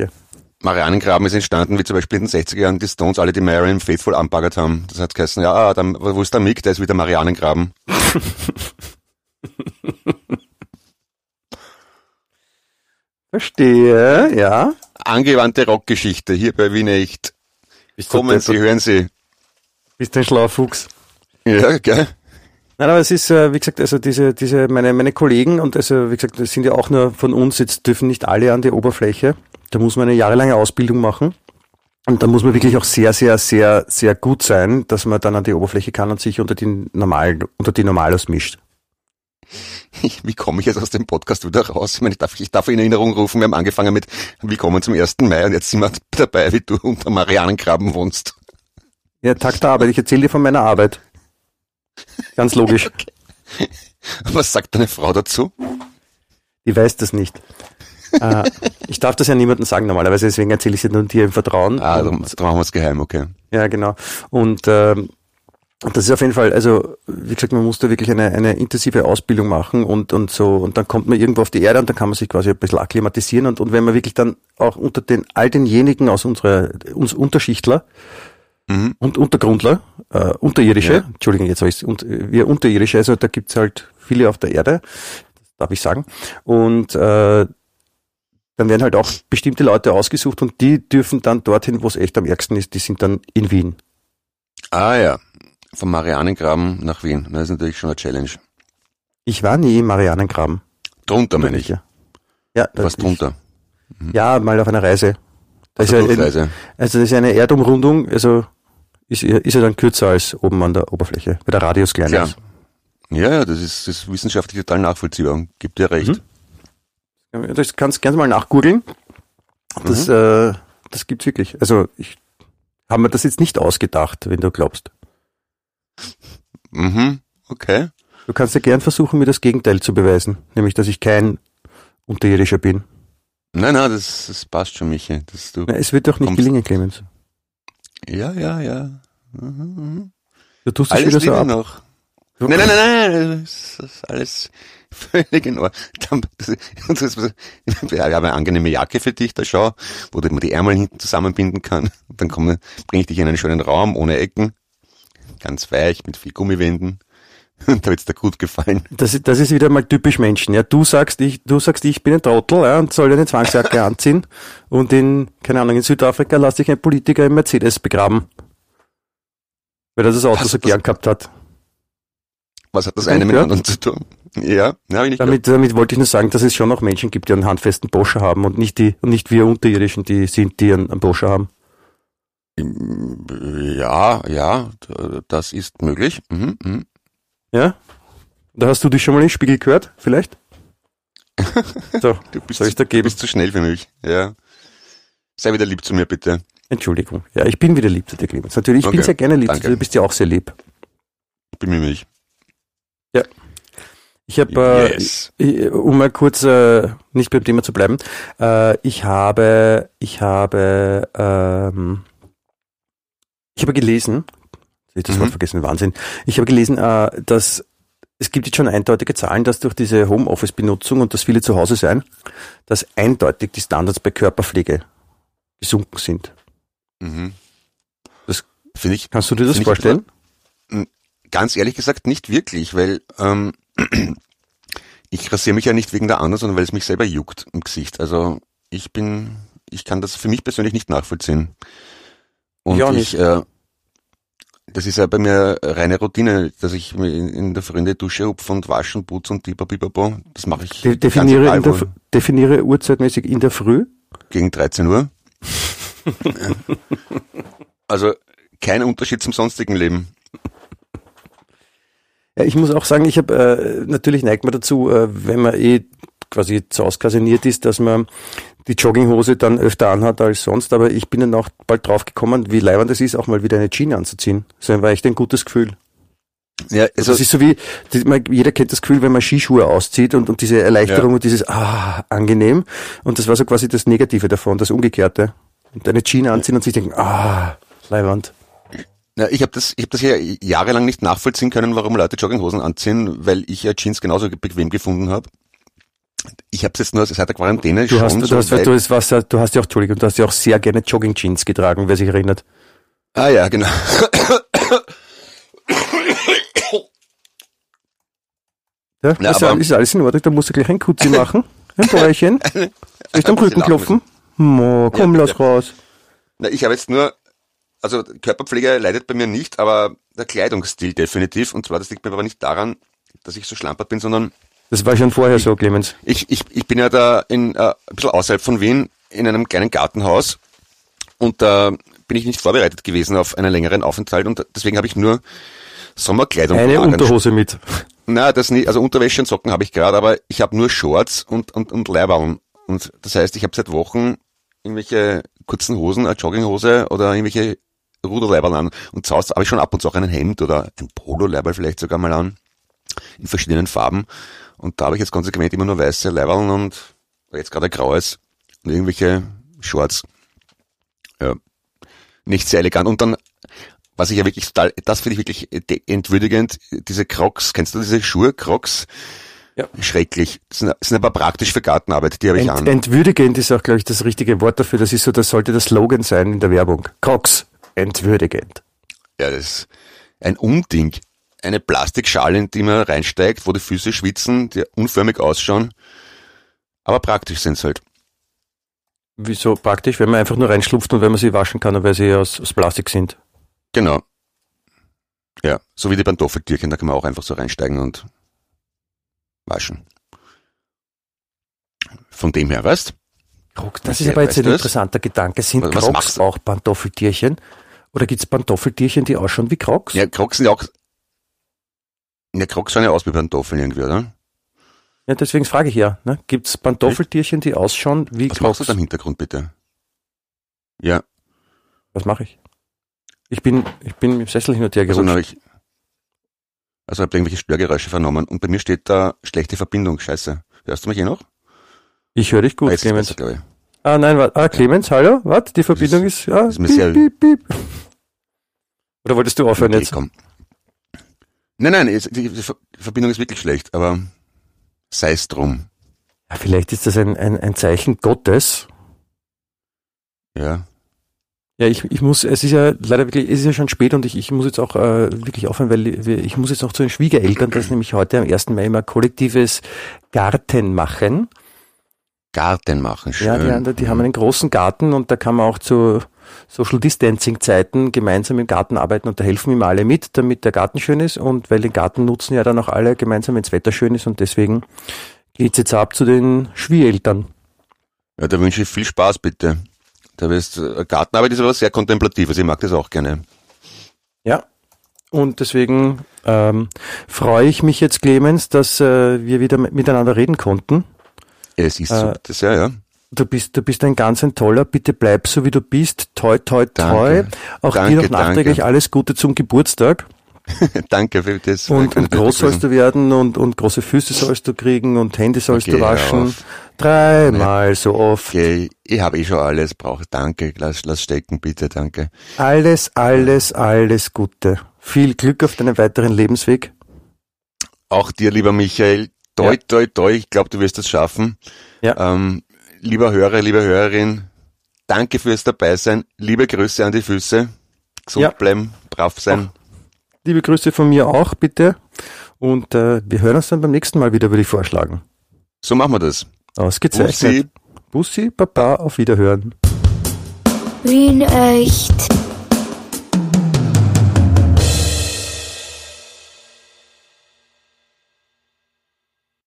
Marianengraben ist entstanden, wie zum Beispiel in den 60er Jahren die Stones alle die Marianne Faithful anbaggert haben. Das hat geheißen, ja, dann, wo ist der Mick? Der ist wieder Marianengraben. Verstehe, ja. Angewandte Rockgeschichte hier bei Wien echt. Kommen Sie, hören Sie. Bist ein schlauer Fuchs. Ja, gell? Nein, aber es ist, äh, wie gesagt, also diese, diese, meine, meine Kollegen und also, wie gesagt, das sind ja auch nur von uns, jetzt dürfen nicht alle an die Oberfläche. Da muss man eine jahrelange Ausbildung machen. Und da muss man wirklich auch sehr, sehr, sehr, sehr gut sein, dass man dann an die Oberfläche kann und sich unter die Normal, unter die Normalos mischt. Wie komme ich jetzt aus dem Podcast wieder raus? Ich meine, ich darf, ich darf in Erinnerung rufen, wir haben angefangen mit Willkommen zum 1. Mai und jetzt sind wir dabei, wie du unter Marianengraben wohnst. Ja, Tag der Arbeit. Ich erzähle dir von meiner Arbeit. Ganz logisch. Okay. Was sagt deine Frau dazu? Die weiß das nicht. äh, ich darf das ja niemandem sagen normalerweise, deswegen erzähle ich es nur dir im Vertrauen. Ah, dann machen wir es geheim, okay. Ja, genau. Und ähm, das ist auf jeden Fall, also wie gesagt, man muss da wirklich eine, eine intensive Ausbildung machen und, und so, und dann kommt man irgendwo auf die Erde und dann kann man sich quasi ein bisschen akklimatisieren und, und wenn man wirklich dann auch unter den all denjenigen aus unserer, uns Unterschichtler, Mhm. Und Untergrundler, äh, Unterirdische, ja. Entschuldigung, jetzt habe ich und wir Unterirdische, also da gibt's halt viele auf der Erde, das darf ich sagen. Und äh, dann werden halt auch bestimmte Leute ausgesucht und die dürfen dann dorthin, wo es echt am ärgsten ist, die sind dann in Wien. Ah ja, vom Marianengraben nach Wien, das ist natürlich schon eine Challenge. Ich war nie im Marianengraben. Drunter meine ich. Ja, ja was drunter? Mhm. Ja, mal auf einer Reise. Das ist ja, also das ist eine Erdumrundung, also ist, ist ja dann kürzer als oben an der Oberfläche, weil der Radius kleiner ist. Ja, ja, das ist, das ist wissenschaftlich total nachvollziehbar. Gibt dir recht. Mhm. Das kannst du gerne mal nachgoogeln. Das, mhm. äh, das gibt's wirklich. Also ich habe mir das jetzt nicht ausgedacht, wenn du glaubst. Mhm, okay. Du kannst ja gern versuchen, mir das Gegenteil zu beweisen, nämlich dass ich kein Unterirdischer bin. Nein, nein, das, das passt schon, Michi. Das, du Na, es wird doch nicht gelingen, Clemens. Ja, ja, ja. Mhm, mhm. Du tust das Alles wieder so ab. noch. Nein, nein, nein, nein, das ist alles völlig in Ordnung. Wir haben eine angenehme Jacke für dich, da schau, wo du die Ärmel hinten zusammenbinden kann. Und dann komme, bringe ich dich in einen schönen Raum, ohne Ecken. Ganz weich, mit viel Gummiwänden. Und da wird's dir gut gefallen. Das, ist- das ist wieder mal typisch Menschen. Ja, du sagst, ich, du sagst, ich bin ein Trottel ja, und soll eine Zwangsjacke anziehen. Und in, keine Ahnung, in Südafrika lass dich ein Politiker im Mercedes begraben. Weil er das Auto so gern gehabt hat. Was hat das eine mit dem anderen zu tun? Ja, na, hab ich nicht Damit, damit wollte ich nur sagen, dass es schon noch Menschen gibt, die einen handfesten Boscher haben und nicht die, und nicht wir Unterirdischen, die sind, die einen, einen Boscher haben. Ja, ja, das ist möglich. Mhm, mhm. Ja? Da hast du dich schon mal in den Spiegel gehört, vielleicht? So, Du bist, soll ich da du geben? bist zu schnell für mich. Ja. Sei wieder lieb zu mir, bitte. Entschuldigung. Ja, ich bin wieder lieb zu dir, Clemens. Natürlich, ich bin Okay, sehr gerne lieb zu danke. dir, du bist ja auch sehr lieb. Ich bin mir nicht. Ich habe, äh, Yes. ich- um mal kurz äh, nicht beim Thema zu bleiben, äh, ich habe, ich habe, ähm, ich habe gelesen, ich habe das Mhm. Wort vergessen, Wahnsinn. Ich habe gelesen, äh, dass es gibt jetzt schon eindeutige Zahlen, dass durch diese Homeoffice-Benutzung und dass viele zu Hause sein, dass eindeutig die Standards bei Körperpflege gesunken sind. Mhm. Das- finde ich Kannst du dir das Finde ich vorstellen? Ganz ehrlich gesagt nicht wirklich, weil ähm, ich rasiere mich ja nicht wegen der anderen, sondern weil es mich selber juckt im Gesicht. Also ich bin, ich kann das für mich persönlich nicht nachvollziehen. Und Ich auch ich, äh, das ist ja bei mir reine Routine, dass ich mir in, der die Dusche hupfe und waschen, putz und bipabipapo. Das mache ich De ganz definiere, egal, in der, definiere uhrzeitmäßig in der Früh. gegen 13 Uhr. also kein Unterschied zum sonstigen Leben. Ja, ich muss auch sagen, ich habe äh, natürlich neigt man dazu, äh, wenn man eh quasi zu auskasiniert ist, dass man die Jogginghose dann öfter anhat als sonst, aber ich bin dann auch bald drauf gekommen, wie leibend es ist, auch mal wieder eine Jeans anzuziehen. Das war echt ein gutes Gefühl. Ja, Also das ist so wie, die, man, jeder kennt das Gefühl, wenn man Skischuhe auszieht und, und diese Erleichterung Ja. und dieses, ah, angenehm. Und das war so quasi das Negative davon, das Umgekehrte. Und eine Jeans anziehen und sich denken, ah, leibend. Ja, ich habe das, ich habe das ja jahrelang nicht nachvollziehen können, warum Leute Jogginghosen anziehen, weil ich ja Jeans genauso bequem gefunden habe. Ich habe es jetzt nur seit der Quarantäne Du schon hast, du, so hast, du, hast, was, du hast ja auch, Entschuldigung, du hast ja auch sehr gerne Jogging-Jeans getragen, wer sich erinnert. Ah ja, genau. Ja, Ja, ist, aber- ist alles in Ordnung, da musst du gleich ein Kutzi machen. Ein Bäuerchen. Soll ich am Rücken klopfen? Mo, komm, Ja, lass raus. Na, ich habe jetzt nur, also Körperpflege leidet bei mir nicht, aber der Kleidungsstil definitiv. Und zwar, das liegt mir aber nicht daran, dass ich so schlampert bin, sondern Das war schon vorher so, Clemens. ich, ich, ich bin ja da in, äh, ein bisschen außerhalb von Wien in einem kleinen Gartenhaus und da bin ich nicht vorbereitet gewesen auf einen längeren Aufenthalt und deswegen habe ich nur Sommerkleidung Eine angesch- Unterhose mit. Na, das nicht, also Unterwäsche und Socken habe ich gerade, aber ich habe nur Shorts und, und, und Leiberln. Und das heißt, ich habe seit Wochen irgendwelche kurzen Hosen, eine Jogginghose oder irgendwelche Ruderleiberl an. Und zu Hause habe ich schon ab und zu auch ein Hemd oder ein Polo-Leiberl vielleicht sogar mal an. In verschiedenen Farben. Und da habe ich jetzt konsequent immer nur weiße Leiberln und jetzt gerade ein graues und irgendwelche Shorts. Ja. Nicht sehr elegant. Und dann was ich ja wirklich total, das finde ich wirklich entwürdigend, diese Crocs, kennst du diese Schuhe, Crocs? Ja. Schrecklich. Das sind, das sind aber praktisch für Gartenarbeit, die habe ich Ent, an. entwürdigend ist auch, glaube ich, das richtige Wort dafür. Das ist so, das sollte der Slogan sein in der Werbung. Crocs. Entwürdigend. Ja, das ist ein Unding. Eine Plastikschale, in die man reinsteigt, wo die Füße schwitzen, die unförmig ausschauen. Aber praktisch sind halt. Wieso praktisch, wenn man einfach nur reinschlupft und wenn man sie waschen kann, weil sie aus, aus Plastik sind. Genau. Ja, so wie die Pantoffeltierchen, da kann man auch einfach so reinsteigen und waschen. Von dem her, weißt? Crocs, das ist aber jetzt ein du interessanter Gedanke. Sind Was- Crocs du? auch Pantoffeltierchen? Oder gibt's Pantoffeltierchen, die ausschauen wie Crocs? Ja, Crocs sind ja auch, ja, Crocs schauen ja aus wie Pantoffeln irgendwie, oder? Ja, deswegen frage ich ja. Ne? Gibt's Pantoffeltierchen, die ausschauen wie Was machst Crocs? du da im Hintergrund bitte? Ja, Was mache ich? Ich bin, ich bin im Sessel hin und her also gerutscht. habe ich, also habe irgendwelche Störgeräusche vernommen und bei mir steht da schlechte Verbindung, scheiße. Hörst du mich eh noch? Ich höre dich gut, Ah, jetzt Clemens. besser. Ah, nein, warte. Ah, Clemens, hallo? Was? Die Verbindung ist, ja, ist piep, piep, piep. Oder wolltest du aufhören Okay, jetzt? komm. Nein, nein, die die Ver- die Verbindung ist wirklich schlecht, aber sei es drum. Ja, vielleicht ist das ein, ein, ein Zeichen Gottes. Ja. Ja, ich, ich muss, es ist ja leider wirklich, es ist ja schon spät und ich, ich muss jetzt auch äh, wirklich aufhören, weil ich muss jetzt auch zu den Schwiegereltern, das ist nämlich heute am 1. Mai immer kollektives Garten machen. Garten machen, schön. Ja, die, haben- die haben einen großen Garten und da kann man auch zu Social Distancing Zeiten gemeinsam im Garten arbeiten und da helfen ihm alle mit, damit der Garten schön ist und weil den Garten nutzen ja dann auch alle gemeinsam, wenn das Wetter schön ist und deswegen geht's jetzt ab zu den Schwiegereltern. Ja, da wünsche ich viel Spaß, bitte. Da wirst, äh, Gartenarbeit ist aber sehr kontemplativ, also ich mag das auch gerne. Ja. Und deswegen ähm, freue ich mich jetzt, Clemens, dass äh, wir wieder mit- miteinander reden konnten. Es ist Äh, so, das ja, ja. Du bist, du bist ein ganz ein toller. Bitte bleib so wie du bist. Toi, toi, toi. Danke. Auch Danke, dir noch nachträglich danke. alles Gute zum Geburtstag. Danke für das. Und, und groß sollst du werden und, und große Füße sollst du kriegen und Hände sollst Okay, du waschen. Dreimal so oft. Okay, ich habe eh schon alles brauche. Danke, lass, lass stecken, bitte, danke. Alles, alles, alles Gute. Viel Glück auf deinem weiteren Lebensweg. Auch dir, lieber Michael, toi, Ja. toi, toi, ich glaube, du wirst das schaffen. Ja. Ähm, lieber Hörer, liebe Hörerin, danke fürs Dabeisein. Liebe Grüße an die Füße. Gesund Ja. bleiben, brav sein. Liebe Grüße von mir auch, bitte. Und äh, wir hören uns dann beim nächsten Mal wieder, würde ich vorschlagen. So machen wir das. Ausgezeichnet. Bussi. Bussi, Papa, auf Wiederhören. Wien echt.